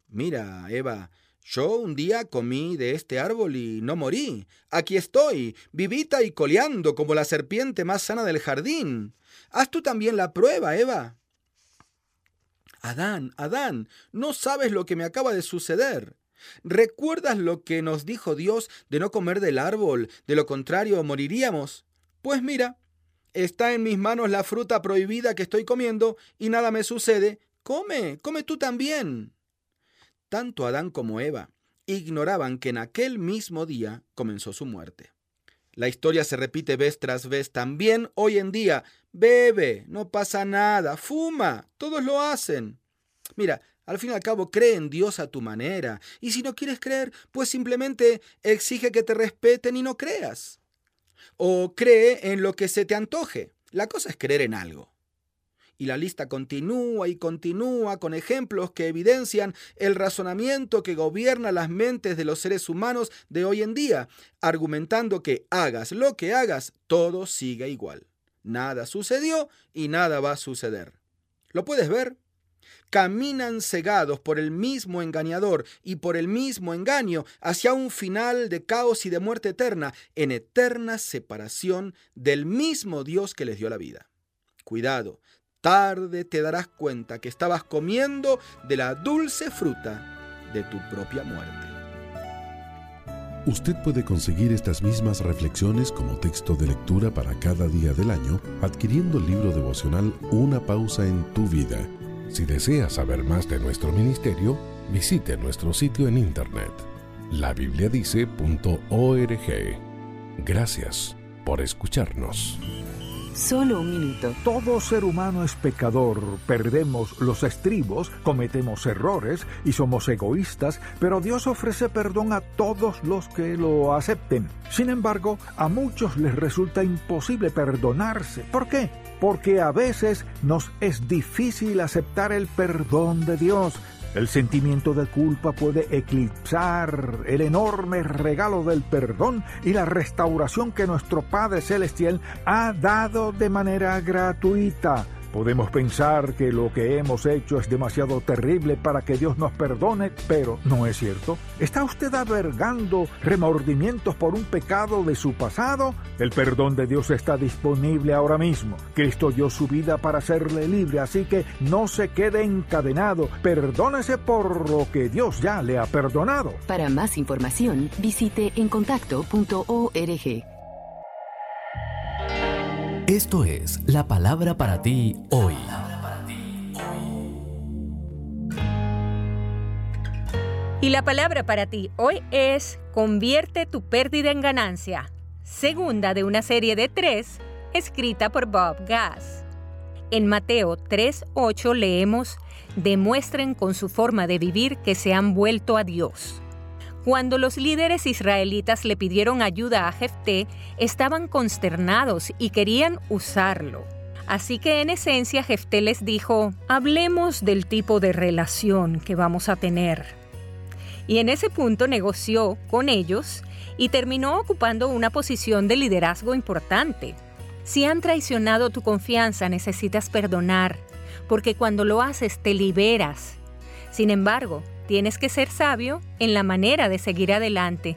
Mira, Eva, yo un día comí de este árbol y no morí. Aquí estoy, vivita y coleando como la serpiente más sana del jardín. Haz tú también la prueba, Eva. Adán, Adán, no sabes lo que me acaba de suceder. ¿Recuerdas lo que nos dijo Dios de no comer del árbol? De lo contrario, moriríamos. Pues mira, está en mis manos la fruta prohibida que estoy comiendo y nada me sucede. Come, come tú también. Tanto Adán como Eva ignoraban que en aquel mismo día comenzó su muerte. La historia se repite vez tras vez también hoy en día. Bebe, no pasa nada, fuma, todos lo hacen. Mira, al fin y al cabo cree en Dios a tu manera, y si no quieres creer, pues simplemente exige que te respeten y no creas. O cree en lo que se te antoje. La cosa es creer en algo. Y la lista continúa y continúa con ejemplos que evidencian el razonamiento que gobierna las mentes de los seres humanos de hoy en día, argumentando que hagas lo que hagas, todo sigue igual. Nada sucedió y nada va a suceder. ¿Lo puedes ver? Caminan cegados por el mismo engañador y por el mismo engaño hacia un final de caos y de muerte eterna, en eterna separación del mismo Dios que les dio la vida. Cuidado, tarde te darás cuenta que estabas comiendo de la dulce fruta de tu propia muerte. Usted puede conseguir estas mismas reflexiones como texto de lectura para cada día del año adquiriendo el libro devocional Una pausa en tu vida. Si desea saber más de nuestro ministerio, visite nuestro sitio en internet labibliadice.org. Gracias por escucharnos. Solo un minuto. Todo ser humano es pecador, perdemos los estribos, cometemos errores y somos egoístas, pero Dios ofrece perdón a todos los que lo acepten. Sin embargo, a muchos les resulta imposible perdonarse. ¿Por qué? Porque a veces nos es difícil aceptar el perdón de Dios. El sentimiento de culpa puede eclipsar el enorme regalo del perdón y la restauración que nuestro Padre Celestial ha dado de manera gratuita. Podemos pensar que lo que hemos hecho es demasiado terrible para que Dios nos perdone, pero no es cierto. ¿Está usted albergando remordimientos por un pecado de su pasado? El perdón de Dios está disponible ahora mismo. Cristo dio su vida para hacerle libre, así que no se quede encadenado. Perdónese por lo que Dios ya le ha perdonado. Para más información, visite encontacto.org. Esto es la palabra para ti hoy. Y la palabra para ti hoy es Convierte tu pérdida en ganancia, segunda de una serie de tres, escrita por Bob Gass. En Mateo 3:8 leemos, demuestren con su forma de vivir que se han vuelto a Dios. Cuando los líderes israelitas le pidieron ayuda a Jefté, estaban consternados y querían usarlo. Así que en esencia Jefté les dijo, hablemos del tipo de relación que vamos a tener. Y en ese punto negoció con ellos y terminó ocupando una posición de liderazgo importante. Si han traicionado tu confianza necesitas perdonar, porque cuando lo haces te liberas. Sin embargo, Tienes que ser sabio en la manera de seguir adelante.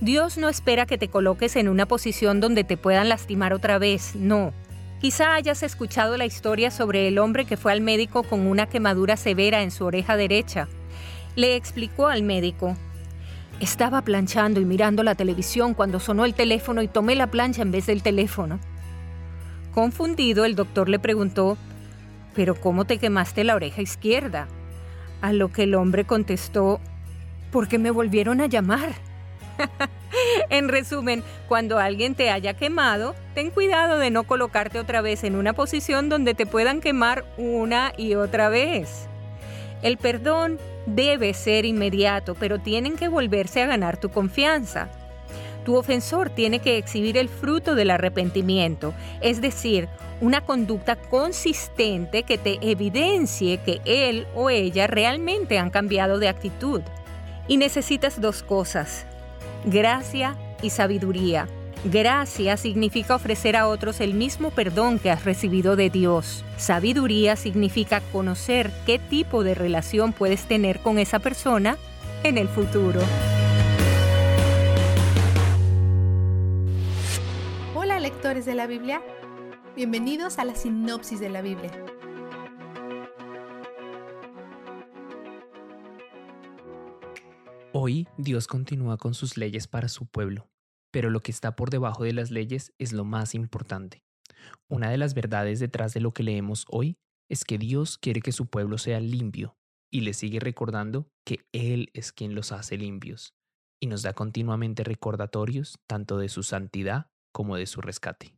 Dios no espera que te coloques en una posición donde te puedan lastimar otra vez, no. Quizá hayas escuchado la historia sobre el hombre que fue al médico con una quemadura severa en su oreja derecha. Le explicó al médico, estaba planchando y mirando la televisión cuando sonó el teléfono y tomé la plancha en vez del teléfono. Confundido, el doctor le preguntó, ¿pero cómo te quemaste la oreja izquierda? A lo que el hombre contestó, ¿por qué me volvieron a llamar? en resumen, cuando alguien te haya quemado, ten cuidado de no colocarte otra vez en una posición donde te puedan quemar una y otra vez. El perdón debe ser inmediato, pero tienen que volverse a ganar tu confianza. Tu ofensor tiene que exhibir el fruto del arrepentimiento, es decir, una conducta consistente que te evidencie que él o ella realmente han cambiado de actitud. Y necesitas dos cosas, gracia y sabiduría. Gracia significa ofrecer a otros el mismo perdón que has recibido de Dios. Sabiduría significa conocer qué tipo de relación puedes tener con esa persona en el futuro. Lectores de la Biblia, bienvenidos a la sinopsis de la Biblia. Hoy Dios continúa con sus leyes para su pueblo, pero lo que está por debajo de las leyes es lo más importante. Una de las verdades detrás de lo que leemos hoy es que Dios quiere que su pueblo sea limpio y le sigue recordando que Él es quien los hace limpios y nos da continuamente recordatorios tanto de su santidad como de su rescate.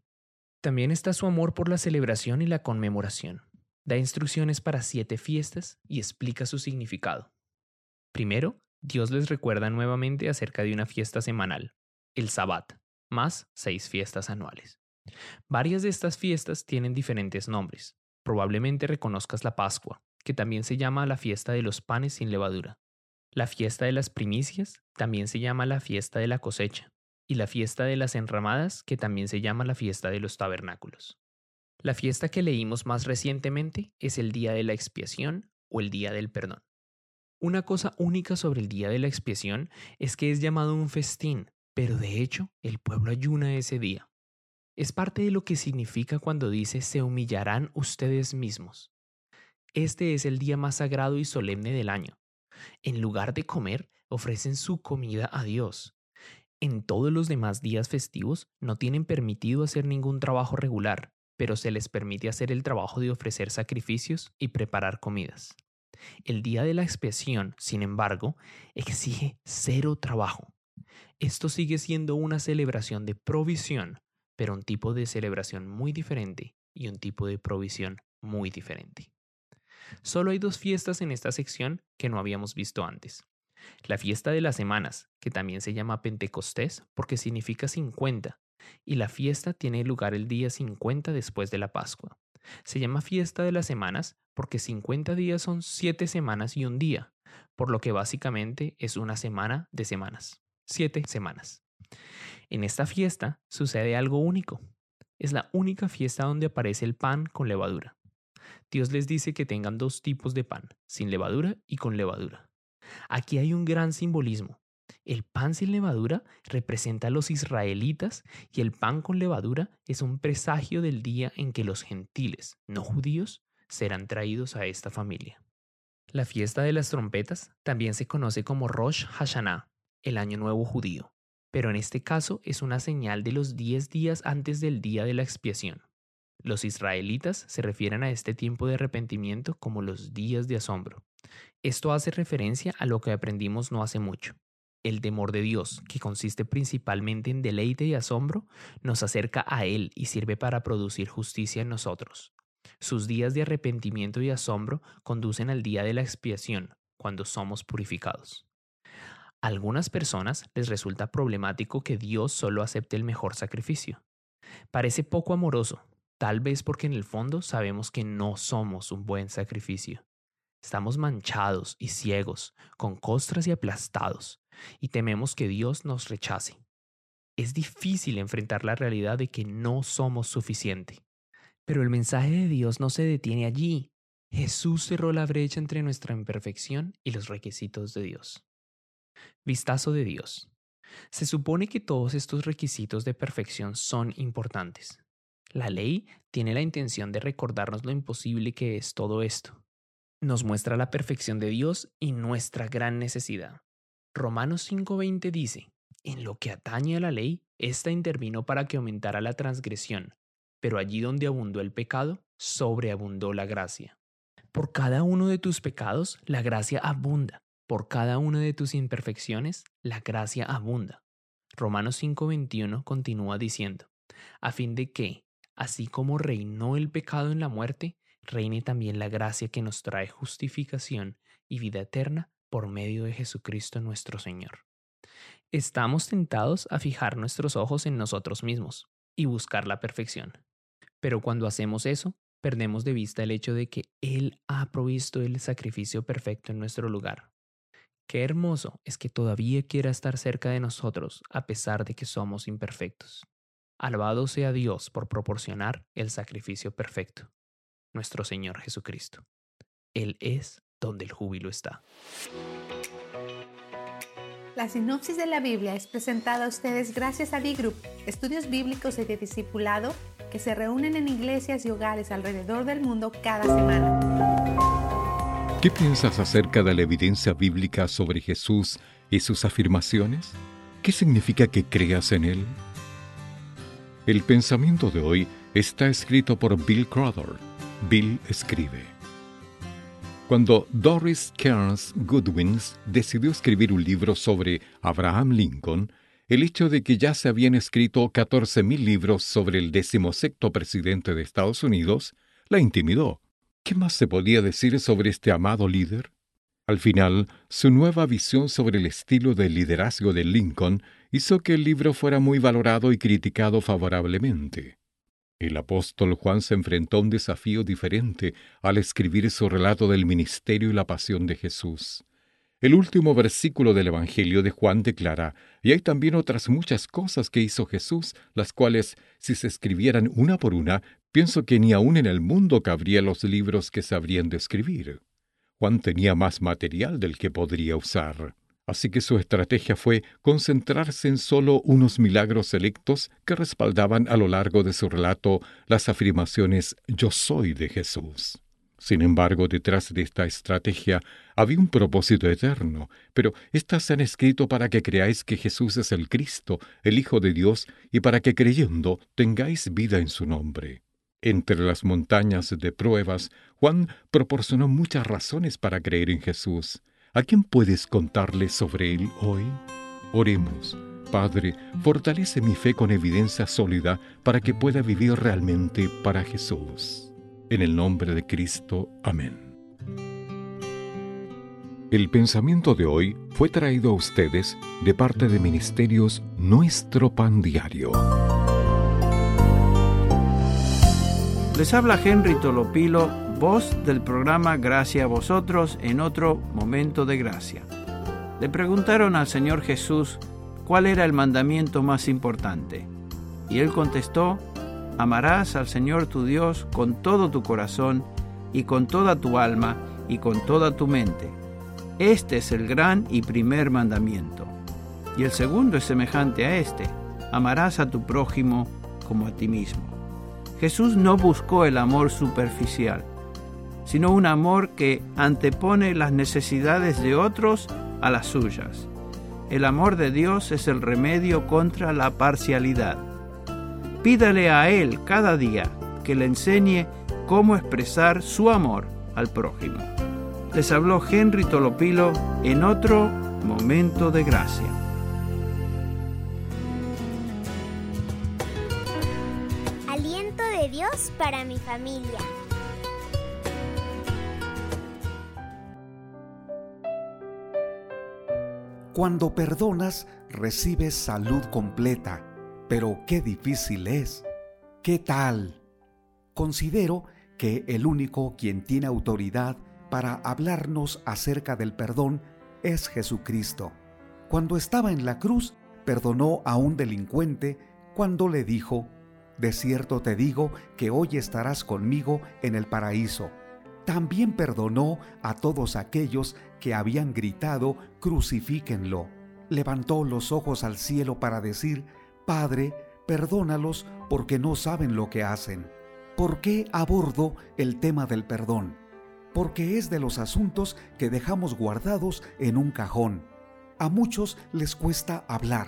También está su amor por la celebración y la conmemoración. Da instrucciones para siete fiestas y explica su significado. Primero, Dios les recuerda nuevamente acerca de una fiesta semanal, el Sabbat, más seis fiestas anuales. Varias de estas fiestas tienen diferentes nombres. Probablemente reconozcas la Pascua, que también se llama la fiesta de los panes sin levadura. La fiesta de las primicias también se llama la fiesta de la cosecha. Y la fiesta de las enramadas, que también se llama la fiesta de los tabernáculos. La fiesta que leímos más recientemente es el día de la expiación o el día del perdón. Una cosa única sobre el día de la expiación es que es llamado un festín, pero de hecho el pueblo ayuna ese día. Es parte de lo que significa cuando dice se humillarán ustedes mismos. Este es el día más sagrado y solemne del año. En lugar de comer, ofrecen su comida a Dios. En todos los demás días festivos no tienen permitido hacer ningún trabajo regular, pero se les permite hacer el trabajo de ofrecer sacrificios y preparar comidas. El día de la expiación, sin embargo, exige cero trabajo. Esto sigue siendo una celebración de provisión, pero un tipo de celebración muy diferente y un tipo de provisión muy diferente. Solo hay dos fiestas en esta sección que no habíamos visto antes. La fiesta de las semanas, que también se llama Pentecostés porque significa 50, y la fiesta tiene lugar el día 50 después de la Pascua. Se llama fiesta de las semanas porque 50 días son 7 semanas y un día, por lo que básicamente es una semana de semanas. 7 semanas. En esta fiesta sucede algo único. Es la única fiesta donde aparece el pan con levadura. Dios les dice que tengan dos tipos de pan, sin levadura y con levadura. Aquí hay un gran simbolismo. El pan sin levadura representa a los israelitas y el pan con levadura es un presagio del día en que los gentiles, no judíos, serán traídos a esta familia. La fiesta de las trompetas también se conoce como Rosh Hashanah, el año nuevo judío, pero en este caso es una señal de los 10 días antes del día de la expiación. Los israelitas se refieren a este tiempo de arrepentimiento como los días de asombro. Esto hace referencia a lo que aprendimos no hace mucho. El temor de Dios, que consiste principalmente en deleite y asombro, nos acerca a Él y sirve para producir justicia en nosotros. Sus días de arrepentimiento y asombro conducen al día de la expiación, cuando somos purificados. A algunas personas les resulta problemático que Dios solo acepte el mejor sacrificio. Parece poco amoroso, tal vez porque en el fondo sabemos que no somos un buen sacrificio. Estamos manchados y ciegos, con costras y aplastados, y tememos que Dios nos rechace. Es difícil enfrentar la realidad de que no somos suficiente. Pero el mensaje de Dios no se detiene allí. Jesús cerró la brecha entre nuestra imperfección y los requisitos de Dios. Vistazo de Dios. Se supone que todos estos requisitos de perfección son importantes. La ley tiene la intención de recordarnos lo imposible que es todo esto. Nos muestra la perfección de Dios y nuestra gran necesidad. Romanos 5:20 dice, en lo que atañe a la ley, ésta intervino para que aumentara la transgresión, pero allí donde abundó el pecado, sobreabundó la gracia. Por cada uno de tus pecados, la gracia abunda. Por cada una de tus imperfecciones, la gracia abunda. Romanos 5:21 continúa diciendo, a fin de que, así como reinó el pecado en la muerte, reine también la gracia que nos trae justificación y vida eterna por medio de Jesucristo nuestro Señor. Estamos tentados a fijar nuestros ojos en nosotros mismos y buscar la perfección. Pero cuando hacemos eso, perdemos de vista el hecho de que Él ha provisto el sacrificio perfecto en nuestro lugar. Qué hermoso es que todavía quiera estar cerca de nosotros a pesar de que somos imperfectos. Alabado sea Dios por proporcionar el sacrificio perfecto, nuestro Señor Jesucristo. Él es donde el júbilo está. La sinopsis de la Biblia es presentada a ustedes gracias a B-Group, estudios bíblicos y de discipulado que se reúnen en iglesias y hogares alrededor del mundo cada semana. ¿Qué piensas acerca de la evidencia bíblica sobre Jesús y sus afirmaciones? ¿Qué significa que creas en Él? El pensamiento de hoy está escrito por Bill Crowder. Bill escribe. Cuando Doris Kearns Goodwin decidió escribir un libro sobre Abraham Lincoln, el hecho de que ya se habían escrito 14.000 libros sobre el decimosexto presidente de Estados Unidos la intimidó. ¿Qué más se podía decir sobre este amado líder? Al final, su nueva visión sobre el estilo de liderazgo de Lincoln hizo que el libro fuera muy valorado y criticado favorablemente. El apóstol Juan se enfrentó a un desafío diferente al escribir su relato del ministerio y la pasión de Jesús. El último versículo del Evangelio de Juan declara, y hay también otras muchas cosas que hizo Jesús, las cuales, si se escribieran una por una, pienso que ni aún en el mundo cabría los libros que se habrían de escribir. Juan tenía más material del que podría usar. Así que su estrategia fue concentrarse en solo unos milagros selectos que respaldaban a lo largo de su relato las afirmaciones yo soy de Jesús. Sin embargo, detrás de esta estrategia había un propósito eterno, pero éstas se han escrito para que creáis que Jesús es el Cristo, el Hijo de Dios, y para que creyendo tengáis vida en su nombre. Entre las montañas de pruebas, Juan proporcionó muchas razones para creer en Jesús. ¿A quién puedes contarle sobre Él hoy? Oremos. Padre, fortalece mi fe con evidencia sólida para que pueda vivir realmente para Jesús. En el nombre de Cristo. Amén. El pensamiento de hoy fue traído a ustedes de parte de Ministerios Nuestro Pan Diario. Les habla Henry Tolopilo voz del programa Gracia a vosotros en otro momento de gracia. Le preguntaron al Señor Jesús cuál era el mandamiento más importante. Y él contestó, amarás al Señor tu Dios con todo tu corazón y con toda tu alma y con toda tu mente. Este es el gran y primer mandamiento. Y el segundo es semejante a este, amarás a tu prójimo como a ti mismo. Jesús no buscó el amor superficial, sino un amor que antepone las necesidades de otros a las suyas. El amor de Dios es el remedio contra la parcialidad. Pídale a Él cada día que le enseñe cómo expresar su amor al prójimo. Les habló Henry Tolopilo en otro momento de gracia. Aliento de Dios para mi familia. Cuando perdonas, recibes salud completa, pero qué difícil es. ¿Qué tal? Considero que el único quien tiene autoridad para hablarnos acerca del perdón es Jesucristo. Cuando estaba en la cruz, perdonó a un delincuente cuando le dijo, De cierto te digo que hoy estarás conmigo en el paraíso también perdonó a todos aquellos que habían gritado, crucifíquenlo. Levantó los ojos al cielo para decir, Padre, perdónalos porque no saben lo que hacen. ¿Por qué abordo el tema del perdón? Porque es de los asuntos que dejamos guardados en un cajón. A muchos les cuesta hablar.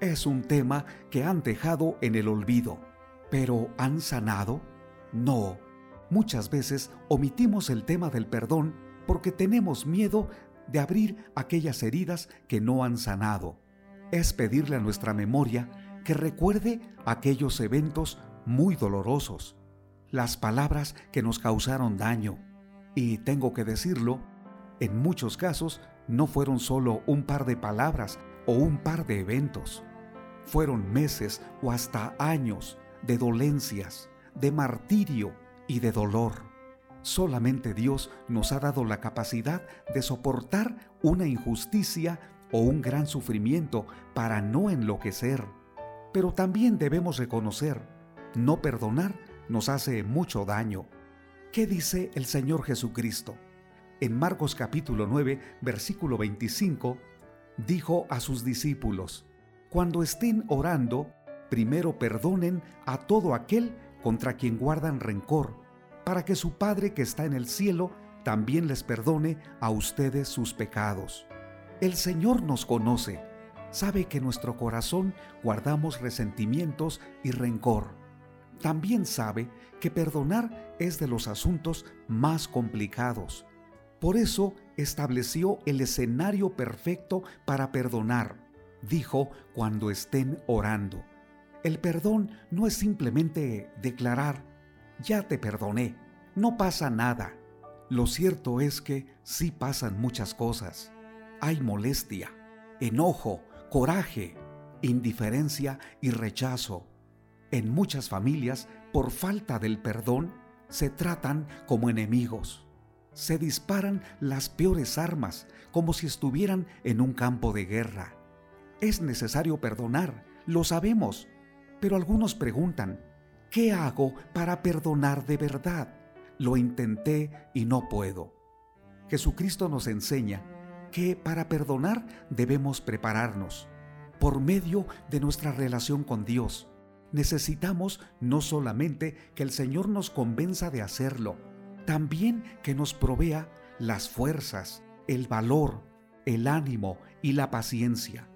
Es un tema que han dejado en el olvido. ¿Pero han sanado? No Muchas veces omitimos el tema del perdón porque tenemos miedo de abrir aquellas heridas que no han sanado. Es pedirle a nuestra memoria que recuerde aquellos eventos muy dolorosos, las palabras que nos causaron daño. Y tengo que decirlo, en muchos casos no fueron solo un par de palabras o un par de eventos. Fueron meses o hasta años de dolencias, de martirio, y de dolor. Solamente Dios nos ha dado la capacidad de soportar una injusticia o un gran sufrimiento para no enloquecer. Pero también debemos reconocer, no perdonar nos hace mucho daño. ¿Qué dice el Señor Jesucristo? En Marcos capítulo 9, versículo 25, dijo a sus discípulos, Cuando estén orando, primero perdonen a todo aquel contra quien guardan rencor, para que su Padre que está en el cielo también les perdone a ustedes sus pecados. El Señor nos conoce, sabe que en nuestro corazón guardamos resentimientos y rencor. También sabe que perdonar es de los asuntos más complicados. Por eso estableció el escenario perfecto para perdonar. Dijo cuando estén orando. El perdón no es simplemente declarar, ya te perdoné, no pasa nada. Lo cierto es que sí pasan muchas cosas. Hay molestia, enojo, coraje, indiferencia y rechazo. En muchas familias, por falta del perdón, se tratan como enemigos. Se disparan las peores armas como si estuvieran en un campo de guerra. Es necesario perdonar, lo sabemos, pero algunos preguntan, ¿qué hago para perdonar de verdad? Lo intenté y no puedo. Jesucristo nos enseña que para perdonar debemos prepararnos por medio de nuestra relación con Dios. Necesitamos no solamente que el Señor nos convenza de hacerlo, también que nos provea las fuerzas, el valor, el ánimo y la paciencia.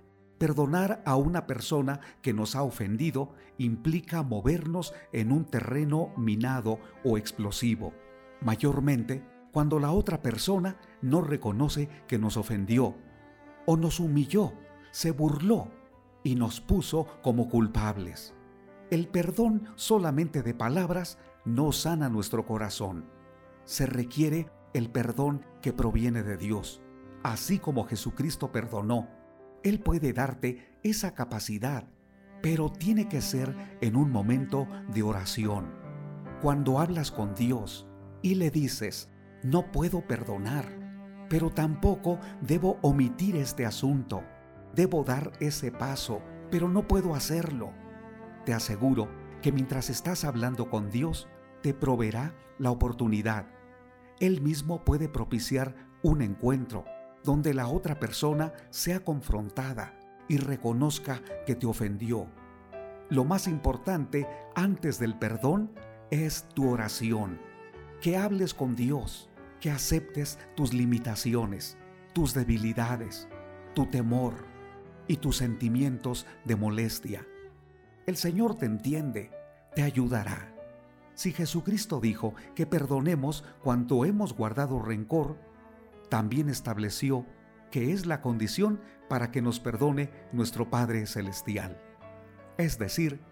Perdonar a una persona que nos ha ofendido implica movernos en un terreno minado o explosivo, mayormente cuando la otra persona no reconoce que nos ofendió o nos humilló, se burló y nos puso como culpables. El perdón solamente de palabras no sana nuestro corazón. Se requiere el perdón que proviene de Dios. Así como Jesucristo perdonó, Él puede darte esa capacidad, pero tiene que ser en un momento de oración. Cuando hablas con Dios y le dices, no puedo perdonar, pero tampoco debo omitir este asunto. Debo dar ese paso, pero no puedo hacerlo. Te aseguro que mientras estás hablando con Dios, te proveerá la oportunidad. Él mismo puede propiciar un encuentro donde la otra persona sea confrontada y reconozca que te ofendió. Lo más importante antes del perdón es tu oración, que hables con Dios que aceptes tus limitaciones, tus debilidades, tu temor y tus sentimientos de molestia. El Señor te entiende, te ayudará. Si Jesucristo dijo que perdonemos cuanto hemos guardado rencor, también estableció que es la condición para que nos perdone nuestro Padre Celestial. Es decir,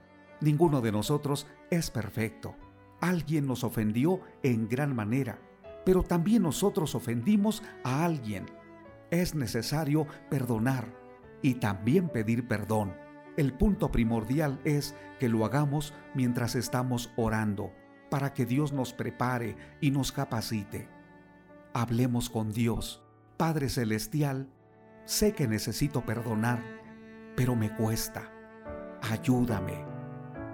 ninguno de nosotros es perfecto. Alguien nos ofendió en gran manera pero también nosotros ofendimos a alguien. Es necesario perdonar y también pedir perdón. El punto primordial es que lo hagamos mientras estamos orando, para que Dios nos prepare y nos capacite. Hablemos con Dios. Padre Celestial, sé que necesito perdonar, pero me cuesta. Ayúdame.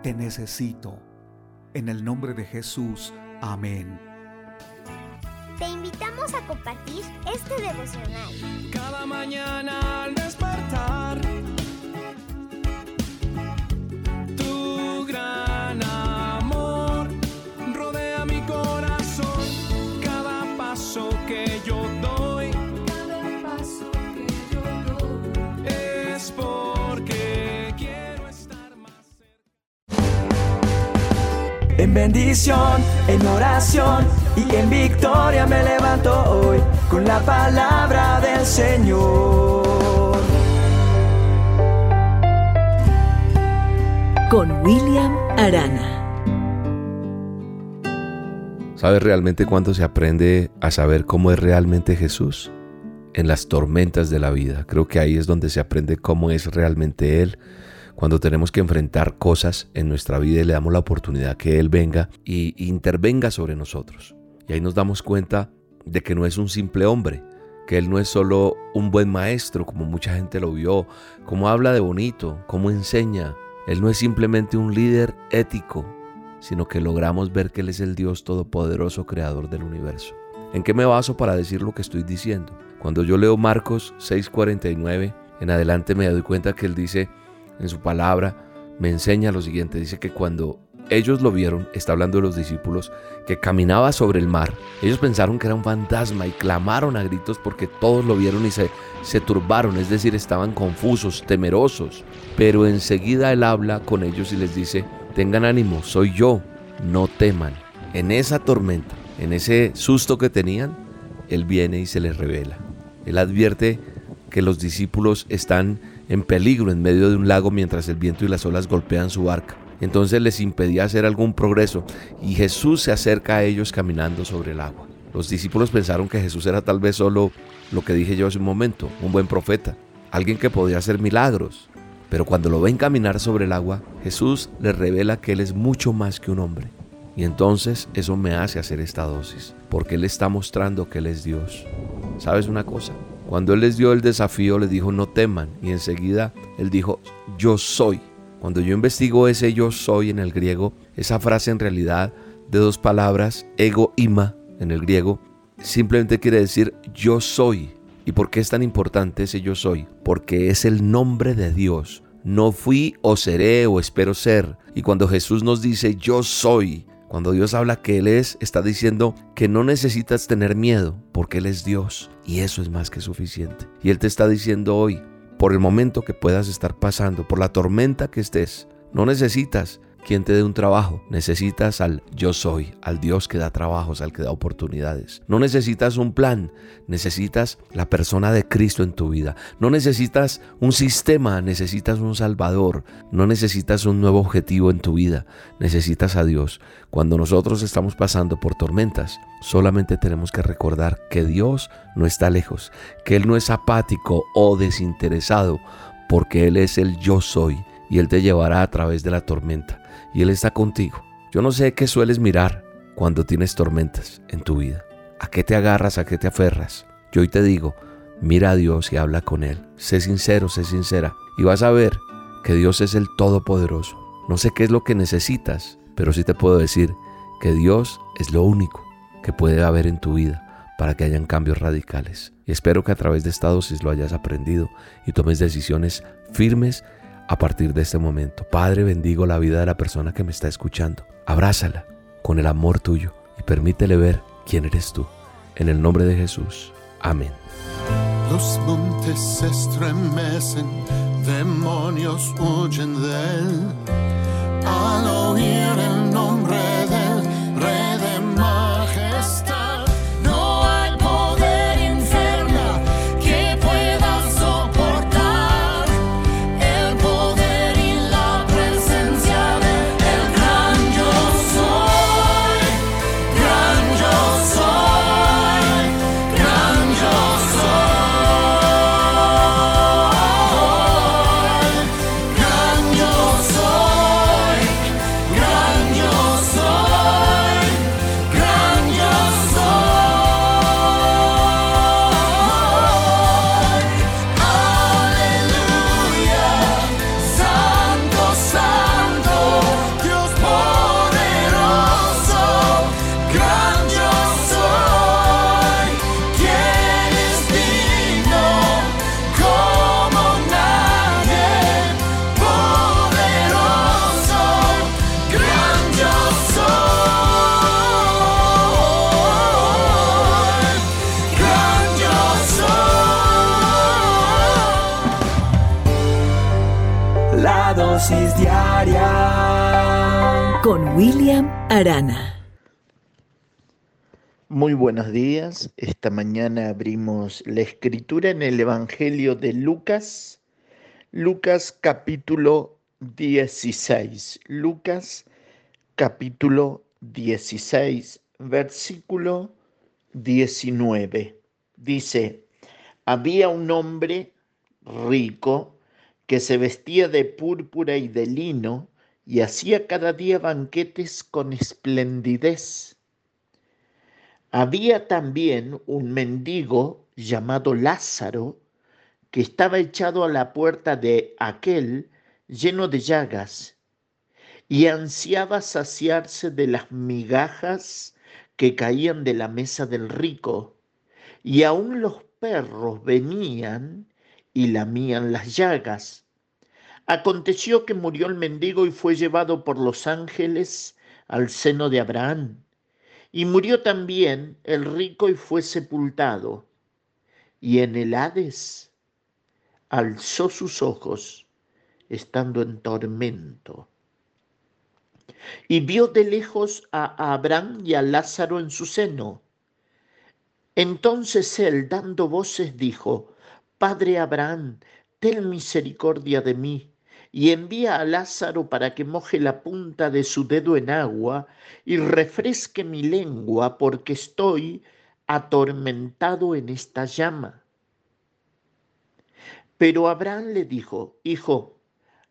Te necesito. En el nombre de Jesús. Amén. Te invitamos a compartir este devocional. Cada mañana al despertar. Bendición, en oración y en victoria me levanto hoy con la palabra del Señor. Con William Arana. ¿Sabes realmente cuándo se aprende a saber cómo es realmente Jesús? En las tormentas de la vida. Creo que ahí es donde se aprende cómo es realmente Él cuando tenemos que enfrentar cosas en nuestra vida y le damos la oportunidad que Él venga y intervenga sobre nosotros. Y ahí nos damos cuenta de que no es un simple hombre, que él no es solo un buen maestro, como mucha gente lo vio, como habla de bonito, como enseña. Él no es simplemente un líder ético, sino que logramos ver que Él es el Dios todopoderoso, creador del universo. ¿En qué me baso para decir lo que estoy diciendo? Cuando yo leo Marcos 6:49, en adelante me doy cuenta que Él dice en su palabra, me enseña lo siguiente, dice que cuando ellos lo vieron, está hablando de los discípulos, que caminaba sobre el mar. Ellos pensaron que era un fantasma y clamaron a gritos porque todos lo vieron y se, se turbaron, es decir, estaban confusos, temerosos. Pero enseguida él habla con ellos y les dice, tengan ánimo, soy yo, no teman. En esa tormenta, en ese susto que tenían, él viene y se les revela. Él advierte que los discípulos están en peligro en medio de un lago mientras el viento y las olas golpean su barca entonces les impedía hacer algún progreso y Jesús se acerca a ellos caminando sobre el agua. Los discípulos pensaron que Jesús era tal vez solo lo que dije yo hace un momento, un buen profeta, alguien que podía hacer milagros. Pero cuando lo ven caminar sobre el agua, Jesús les revela que Él es mucho más que un hombre. Y entonces eso me hace hacer esta dosis, porque Él está mostrando que Él es Dios. ¿Sabes una cosa? Cuando Él les dio el desafío, les dijo, no teman. Y enseguida Él dijo, yo soy. Cuando yo investigo ese yo soy en el griego, esa frase en realidad de dos palabras, ego ima en el griego, simplemente quiere decir yo soy. ¿Y por qué es tan importante ese yo soy? Porque es el nombre de Dios. No fui o seré o espero ser. Y cuando Jesús nos dice yo soy, cuando Dios habla que Él es, está diciendo que no necesitas tener miedo porque Él es Dios. Y eso es más que suficiente. Y Él te está diciendo hoy, por el momento que puedas estar pasando, por la tormenta que estés. No necesitas quien te dé un trabajo. Necesitas al yo soy, al Dios que da trabajos, al que da oportunidades. No necesitas un plan, necesitas la persona de Cristo en tu vida. No necesitas un sistema, necesitas un Salvador. No necesitas un nuevo objetivo en tu vida, necesitas a Dios. Cuando nosotros estamos pasando por tormentas, solamente tenemos que recordar que Dios no está lejos, que Él no es apático o desinteresado, porque Él es el yo soy y Él te llevará a través de la tormenta y Él está contigo. Yo no sé qué sueles mirar cuando tienes tormentas en tu vida. ¿A qué te agarras? ¿A qué te aferras? Yo hoy te digo, mira a Dios y habla con Él. Sé sincero, sé sincera. Y vas a ver que Dios es el Todopoderoso. No sé qué es lo que necesitas, pero sí te puedo decir que Dios es lo único que puede haber en tu vida para que hayan cambios radicales. Y espero que a través de esta dosis lo hayas aprendido y tomes decisiones firmes a partir de este momento. Padre, bendigo la vida de la persona que me está escuchando. Abrázala con el amor tuyo y permítele ver quién eres tú. En el nombre de Jesús. Amén. Los montes se estremecen, demonios huyen de él. Arana. Muy buenos días. Esta mañana abrimos la escritura en el Evangelio de Lucas, Lucas capítulo 16. Lucas capítulo 16, versículo 19. Dice, había un hombre rico que se vestía de púrpura y de lino y hacía cada día banquetes con esplendidez. Había también un mendigo llamado Lázaro que estaba echado a la puerta de aquel lleno de llagas y ansiaba saciarse de las migajas que caían de la mesa del rico, y aun los perros venían y lamían las llagas. Aconteció que murió el mendigo y fue llevado por los ángeles al seno de Abraham. Y murió también el rico y fue sepultado. Y en el Hades alzó sus ojos, estando en tormento y vio de lejos a Abraham y a Lázaro en su seno. Entonces él, dando voces, dijo, Padre Abraham, ten misericordia de mí, y envía a Lázaro para que moje la punta de su dedo en agua y refresque mi lengua, porque estoy atormentado en esta llama. Pero Abraham le dijo, Hijo,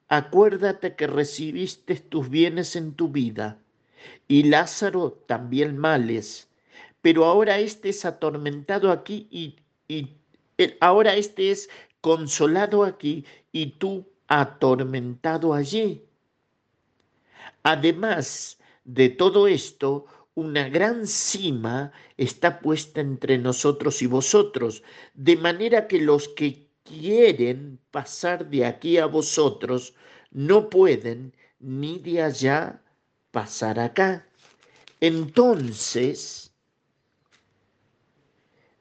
acuérdate que recibiste tus bienes en tu vida, y Lázaro también males, pero ahora este es atormentado aquí y, y ahora este es consolado aquí y tú atormentado allí. Además de todo esto, una gran cima está puesta entre nosotros y vosotros, de manera que los que quieren pasar de aquí a vosotros, no pueden ni de allá pasar acá. Entonces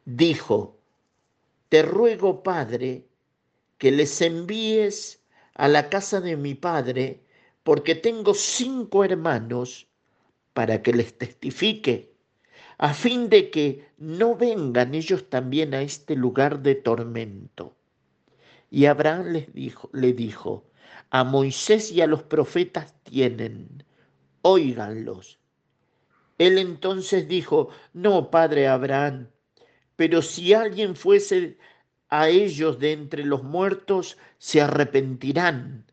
dijo, te ruego, Padre, que les envíes a la casa de mi Padre, porque tengo cinco hermanos, para que les testifique, a fin de que no vengan ellos también a este lugar de tormento. Y Abraham les dijo, le dijo, a Moisés y a los profetas tienen, óiganlos. Él entonces dijo, no, padre Abraham, pero si alguien fuese a ellos de entre los muertos, se arrepentirán.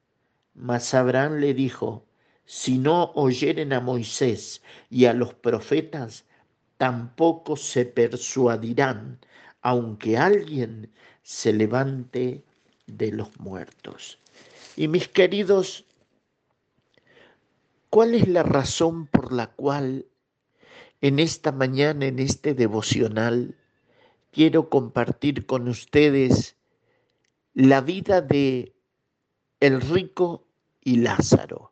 Mas Abraham le dijo, si no oyeren a Moisés y a los profetas, tampoco se persuadirán, aunque alguien se levante de los muertos. Y mis queridos, ¿cuál es la razón por la cual en esta mañana, en este devocional, quiero compartir con ustedes la vida de el rico y Lázaro?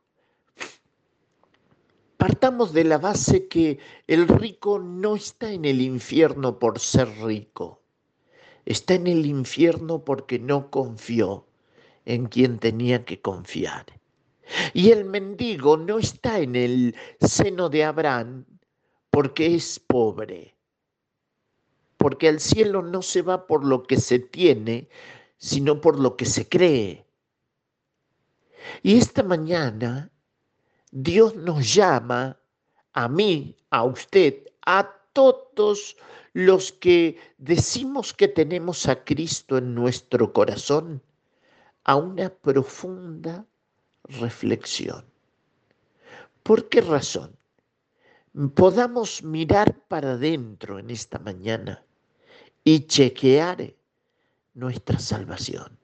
Partamos de la base que el rico no está en el infierno por ser rico está en el infierno porque no confió en quien tenía que confiar. Y el mendigo no está en el seno de Abraham porque es pobre, porque al cielo no se va por lo que se tiene, sino por lo que se cree. Y esta mañana Dios nos llama a mí, a usted, a todos los que decimos que tenemos a Cristo en nuestro corazón a una profunda reflexión. ¿Por qué razón? Podamos mirar para adentro en esta mañana y chequear nuestra salvación.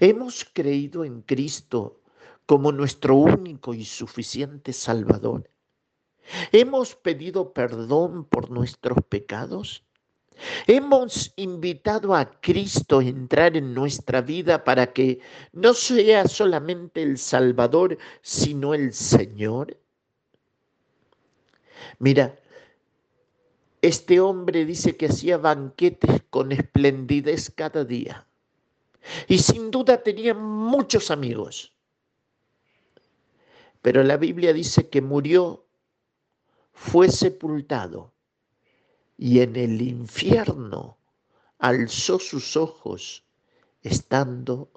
Hemos creído en Cristo como nuestro único y suficiente Salvador. ¿Hemos pedido perdón por nuestros pecados? Hemos invitado a Cristo a entrar en nuestra vida para que no sea solamente el Salvador, sino el Señor. Mira, este hombre dice que hacía banquetes con esplendidez cada día. Y sin duda tenía muchos amigos. Pero la Biblia dice que murió fue sepultado y en el infierno alzó sus ojos estando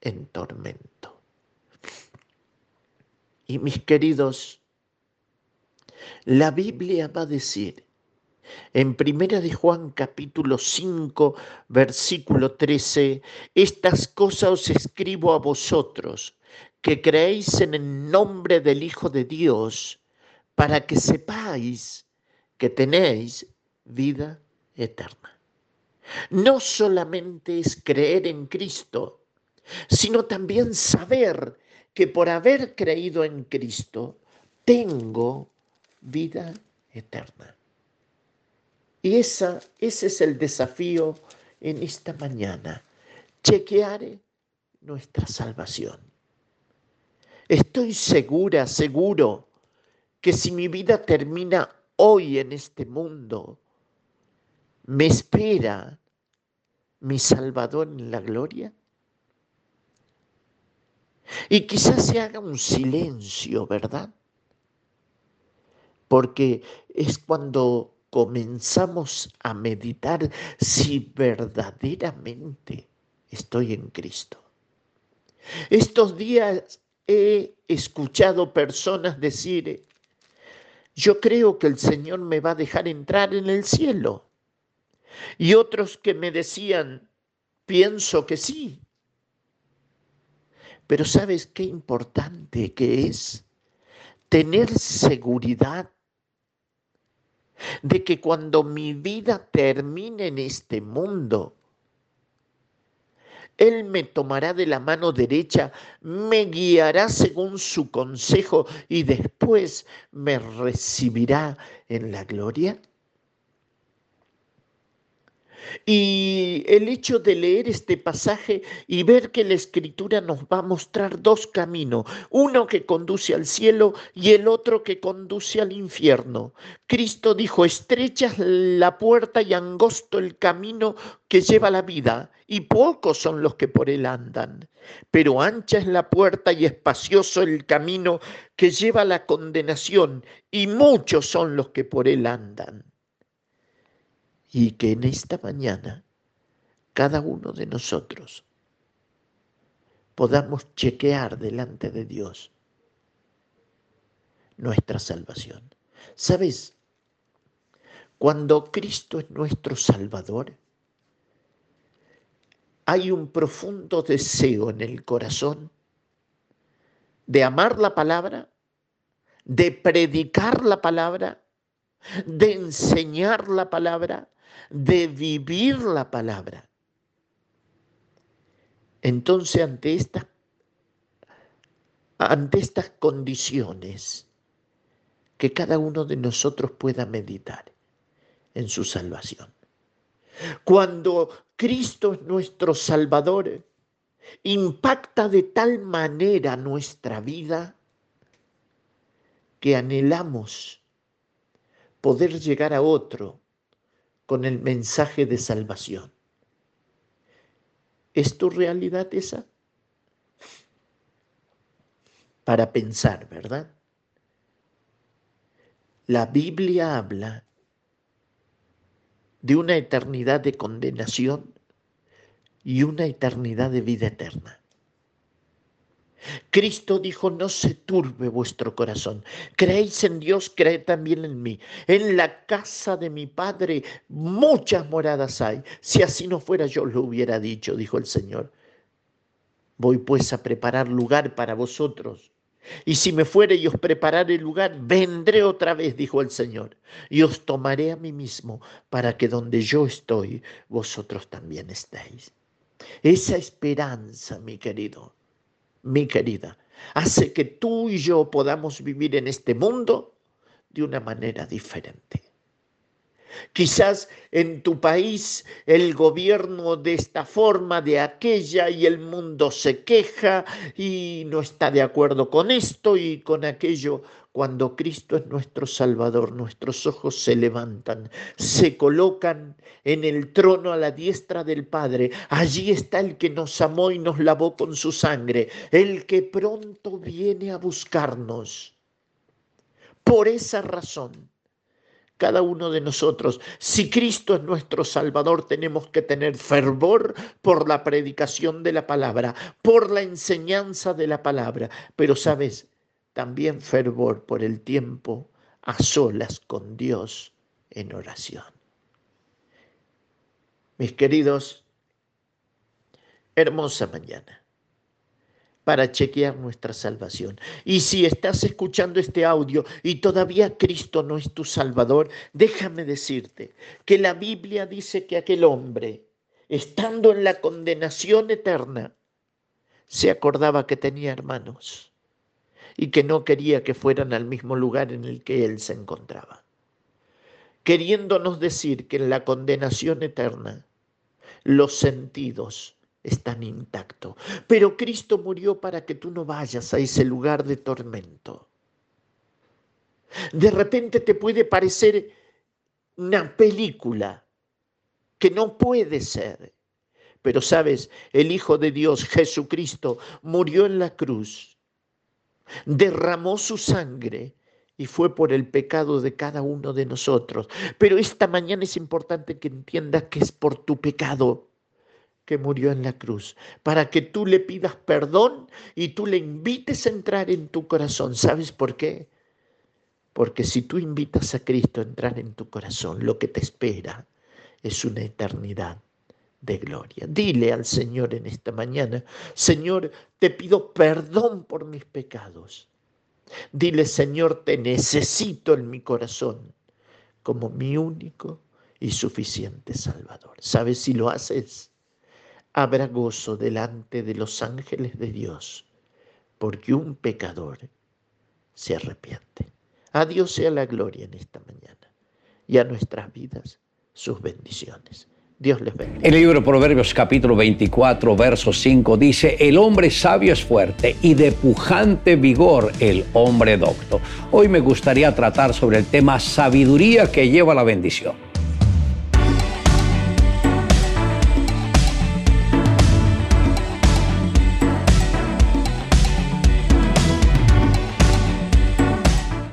en tormento. Y mis queridos, la Biblia va a decir en Primera de Juan capítulo 5 versículo 13, estas cosas os escribo a vosotros que creéis en el nombre del Hijo de Dios, para que sepáis que tenéis vida eterna. No solamente es creer en Cristo, sino también saber que por haber creído en Cristo, tengo vida eterna. Y esa, ese es el desafío en esta mañana, chequear nuestra salvación. Estoy segura, seguro, que si mi vida termina hoy en este mundo, me espera mi Salvador en la gloria. Y quizás se haga un silencio, ¿verdad? Porque es cuando comenzamos a meditar si verdaderamente estoy en Cristo. Estos días he escuchado personas decir, yo creo que el Señor me va a dejar entrar en el cielo. Y otros que me decían, pienso que sí. Pero ¿sabes qué importante que es tener seguridad de que cuando mi vida termine en este mundo, Él me tomará de la mano derecha, me guiará según su consejo y después me recibirá en la gloria? Y el hecho de leer este pasaje y ver que la escritura nos va a mostrar dos caminos, uno que conduce al cielo y el otro que conduce al infierno. Cristo dijo, estrecha es la puerta y angosto el camino que lleva la vida, y pocos son los que por él andan. Pero ancha es la puerta y espacioso el camino que lleva la condenación, y muchos son los que por él andan y que en esta mañana cada uno de nosotros podamos chequear delante de Dios nuestra salvación. ¿Sabes? Cuando Cristo es nuestro Salvador, hay un profundo deseo en el corazón de amar la palabra, de predicar la palabra, de enseñar la palabra, de vivir la palabra. Entonces, ante estas, ante estas condiciones, que cada uno de nosotros pueda meditar en su salvación. Cuando Cristo es nuestro Salvador, impacta de tal manera nuestra vida que anhelamos poder llegar a otro con el mensaje de salvación. ¿Es tu realidad esa? Para pensar, ¿verdad? La Biblia habla de una eternidad de condenación y una eternidad de vida eterna. Cristo dijo, no se turbe vuestro corazón. Creéis en Dios, creed también en mí. En la casa de mi Padre muchas moradas hay. Si así no fuera, yo lo hubiera dicho, dijo el Señor. Voy pues a preparar lugar para vosotros. Y si me fuere y os prepararé lugar, vendré otra vez, dijo el Señor, y os tomaré a mí mismo, para que donde yo estoy, vosotros también estéis. Esa esperanza, mi querido, mi querida, hace que tú y yo podamos vivir en este mundo de una manera diferente. Quizás en tu país el gobierno de esta forma, de aquella, y el mundo se queja y no está de acuerdo con esto y con aquello. Cuando Cristo es nuestro Salvador, nuestros ojos se levantan, se colocan en el trono a la diestra del Padre. Allí está el que nos amó y nos lavó con su sangre, el que pronto viene a buscarnos. Por esa razón, cada uno de nosotros, si Cristo es nuestro Salvador, tenemos que tener fervor por la predicación de la palabra, por la enseñanza de la palabra. Pero sabes, también fervor por el tiempo a solas con Dios en oración. Mis queridos, hermosa mañana. para chequear nuestra salvación. Y si estás escuchando este audio y todavía Cristo no es tu Salvador, déjame decirte que la Biblia dice que aquel hombre, estando en la condenación eterna, se acordaba que tenía hermanos y que no quería que fueran al mismo lugar en el que él se encontraba. Queriéndonos decir que en la condenación eterna los sentidos están intactos. Pero Cristo murió para que tú no vayas a ese lugar de tormento. De repente te puede parecer una película que no puede ser. Pero sabes, el Hijo de Dios, Jesucristo, murió en la cruz, derramó su sangre y fue por el pecado de cada uno de nosotros. Pero esta mañana es importante que entiendas que es por tu pecado que murió en la cruz, para que tú le pidas perdón y tú le invites a entrar en tu corazón. ¿Sabes por qué? Porque si tú invitas a Cristo a entrar en tu corazón, lo que te espera es una eternidad de gloria. Dile al Señor en esta mañana, Señor, te pido perdón por mis pecados. Dile, Señor, te necesito en mi corazón como mi único y suficiente Salvador. ¿Sabes si lo haces? habrá gozo delante de los ángeles de Dios, porque un pecador se arrepiente. A Dios sea la gloria en esta mañana y a nuestras vidas sus bendiciones. Dios les bendiga. El libro Proverbios capítulo 24, verso 5 dice, el hombre sabio es fuerte y de pujante vigor el hombre docto. Hoy me gustaría tratar sobre el tema sabiduría que lleva la bendición.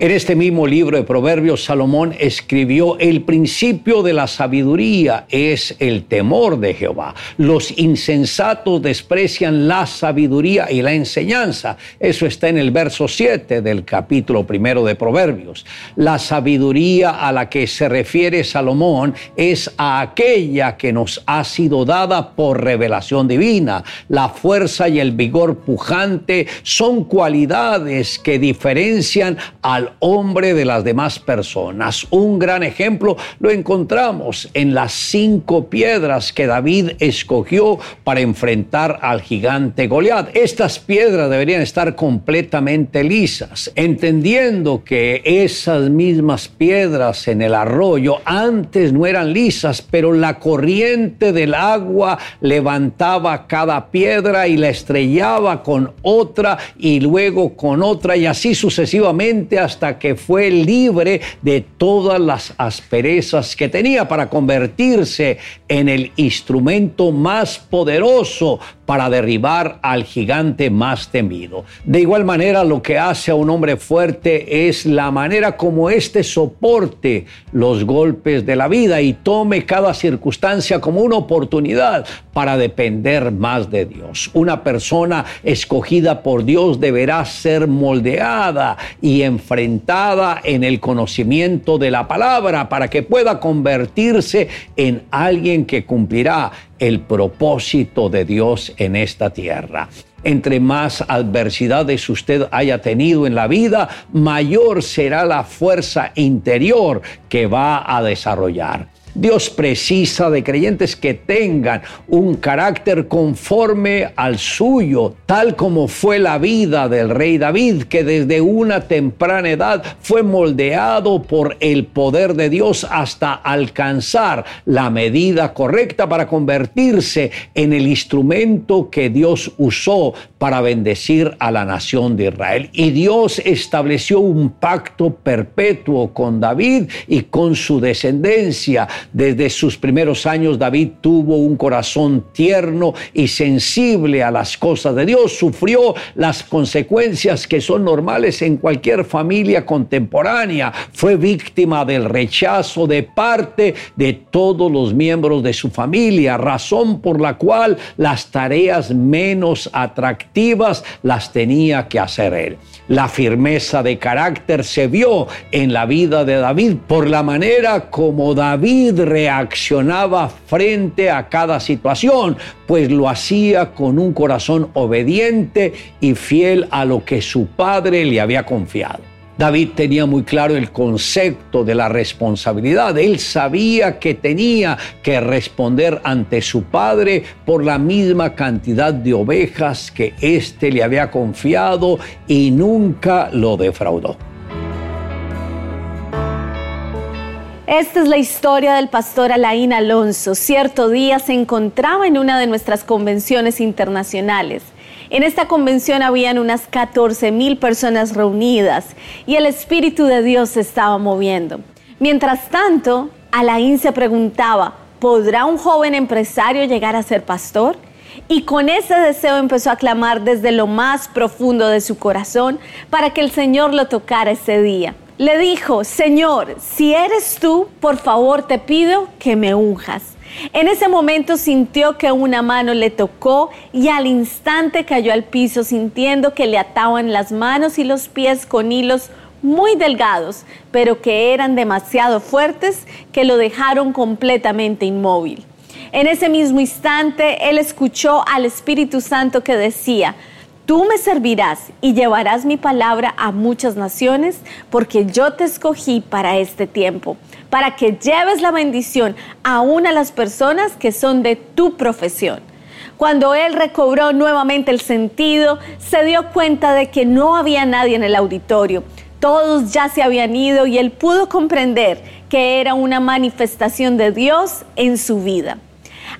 En este mismo libro de Proverbios, Salomón escribió, el principio de la sabiduría es el temor de Jehová. Los insensatos desprecian la sabiduría y la enseñanza. Eso está en el verso 7 del capítulo primero de Proverbios. La sabiduría a la que se refiere Salomón es a aquella que nos ha sido dada por revelación divina. La fuerza y el vigor pujante son cualidades que diferencian al hombre de las demás personas. Un gran ejemplo lo encontramos en las cinco piedras que David escogió para enfrentar al gigante Goliat. Estas piedras deberían estar completamente lisas, entendiendo que esas mismas piedras en el arroyo antes no eran lisas, pero la corriente del agua levantaba cada piedra y la estrellaba con otra y luego con otra y así sucesivamente hasta que fue libre de todas las asperezas que tenía para convertirse en el instrumento más poderoso para derribar al gigante más temido. De igual manera, lo que hace a un hombre fuerte es la manera como éste soporte los golpes de la vida y tome cada circunstancia como una oportunidad para depender más de Dios. Una persona escogida por Dios deberá ser moldeada y enfrentada en el conocimiento de la palabra para que pueda convertirse en alguien que cumplirá el propósito de Dios en esta tierra. Entre más adversidades usted haya tenido en la vida, mayor será la fuerza interior que va a desarrollar. Dios precisa de creyentes que tengan un carácter conforme al suyo, tal como fue la vida del rey David, que desde una temprana edad fue moldeado por el poder de Dios hasta alcanzar la medida correcta para convertirse en el instrumento que Dios usó para bendecir a la nación de Israel. Y Dios estableció un pacto perpetuo con David y con su descendencia desde sus primeros años David tuvo un corazón tierno y sensible a las cosas de Dios. Sufrió las consecuencias que son normales en cualquier familia contemporánea. Fue víctima del rechazo de parte de todos los miembros de su familia, razón por la cual las tareas menos atractivas las tenía que hacer él. La firmeza de carácter se vio en la vida de David por la manera como David David reaccionaba frente a cada situación, pues lo hacía con un corazón obediente y fiel a lo que su padre le había confiado. David tenía muy claro el concepto de la responsabilidad. Él sabía que tenía que responder ante su padre por la misma cantidad de ovejas que éste le había confiado y nunca lo defraudó. Esta es la historia del pastor Alain Alonso. Cierto día se encontraba en una de nuestras convenciones internacionales. En esta convención habían unas 14 mil personas reunidas y el Espíritu de Dios se estaba moviendo. Mientras tanto, Alain se preguntaba, ¿podrá un joven empresario llegar a ser pastor? Y con ese deseo empezó a clamar desde lo más profundo de su corazón para que el Señor lo tocara ese día le dijo, Señor, si eres tú, por favor te pido que me unjas. En ese momento sintió que una mano le tocó y al instante cayó al piso sintiendo que le ataban las manos y los pies con hilos muy delgados, pero que eran demasiado fuertes que lo dejaron completamente inmóvil. En ese mismo instante, él escuchó al Espíritu Santo que decía, Tú me servirás y llevarás mi palabra a muchas naciones, porque yo te escogí para este tiempo, para que lleves la bendición aún a las personas que son de tu profesión. Cuando él recobró nuevamente el sentido, se dio cuenta de que no había nadie en el auditorio. Todos ya se habían ido y él pudo comprender que era una manifestación de Dios en su vida.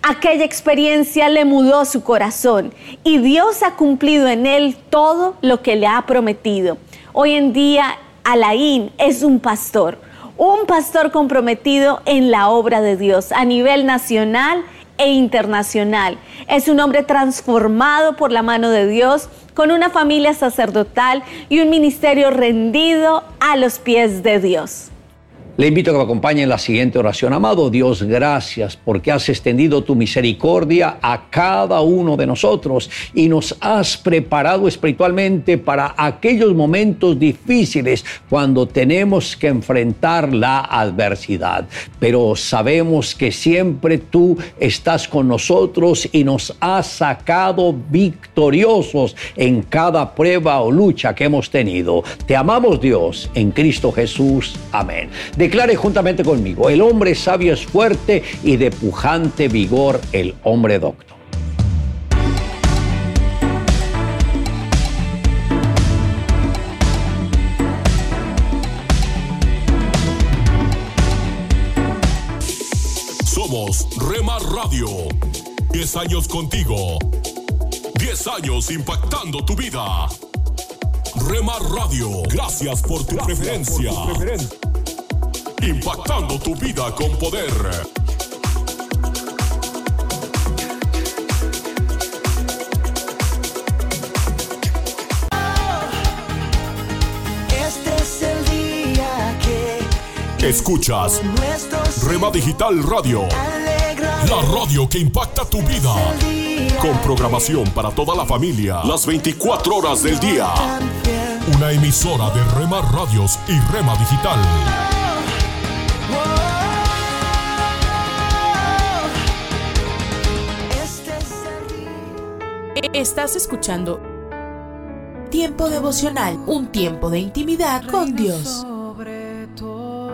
Aquella experiencia le mudó su corazón y Dios ha cumplido en él todo lo que le ha prometido. Hoy en día, Alain es un pastor, un pastor comprometido en la obra de Dios a nivel nacional e internacional. Es un hombre transformado por la mano de Dios, con una familia sacerdotal y un ministerio rendido a los pies de Dios. Le invito a que me acompañe en la siguiente oración. Amado Dios, gracias porque has extendido tu misericordia a cada uno de nosotros y nos has preparado espiritualmente para aquellos momentos difíciles cuando tenemos que enfrentar la adversidad. Pero sabemos que siempre tú estás con nosotros y nos has sacado victoriosos en cada prueba o lucha que hemos tenido. Te amamos Dios en Cristo Jesús. Amén. Declare juntamente conmigo, el hombre sabio es fuerte y de pujante vigor el hombre docto. Somos Rema Radio. 10 años contigo. 10 años impactando tu vida. Rema Radio, gracias por tu preferencia. Impactando tu vida con poder. Este es el día que Escuchas Rema Digital Radio. La radio que impacta tu vida. Con programación para toda la familia. Las 24 horas del día. Una emisora de Rema Radios y Rema Digital. Estás escuchando Tiempo devocional, un tiempo de intimidad con Dios. sobre todo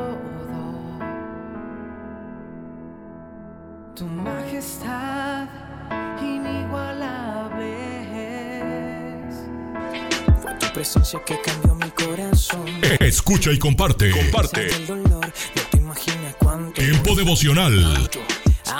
tu majestad inigualable es. Fue tu presencia que cambió mi corazón. Escucha y comparte. Comparte. Dolor, no te cuánto Tiempo devocional. a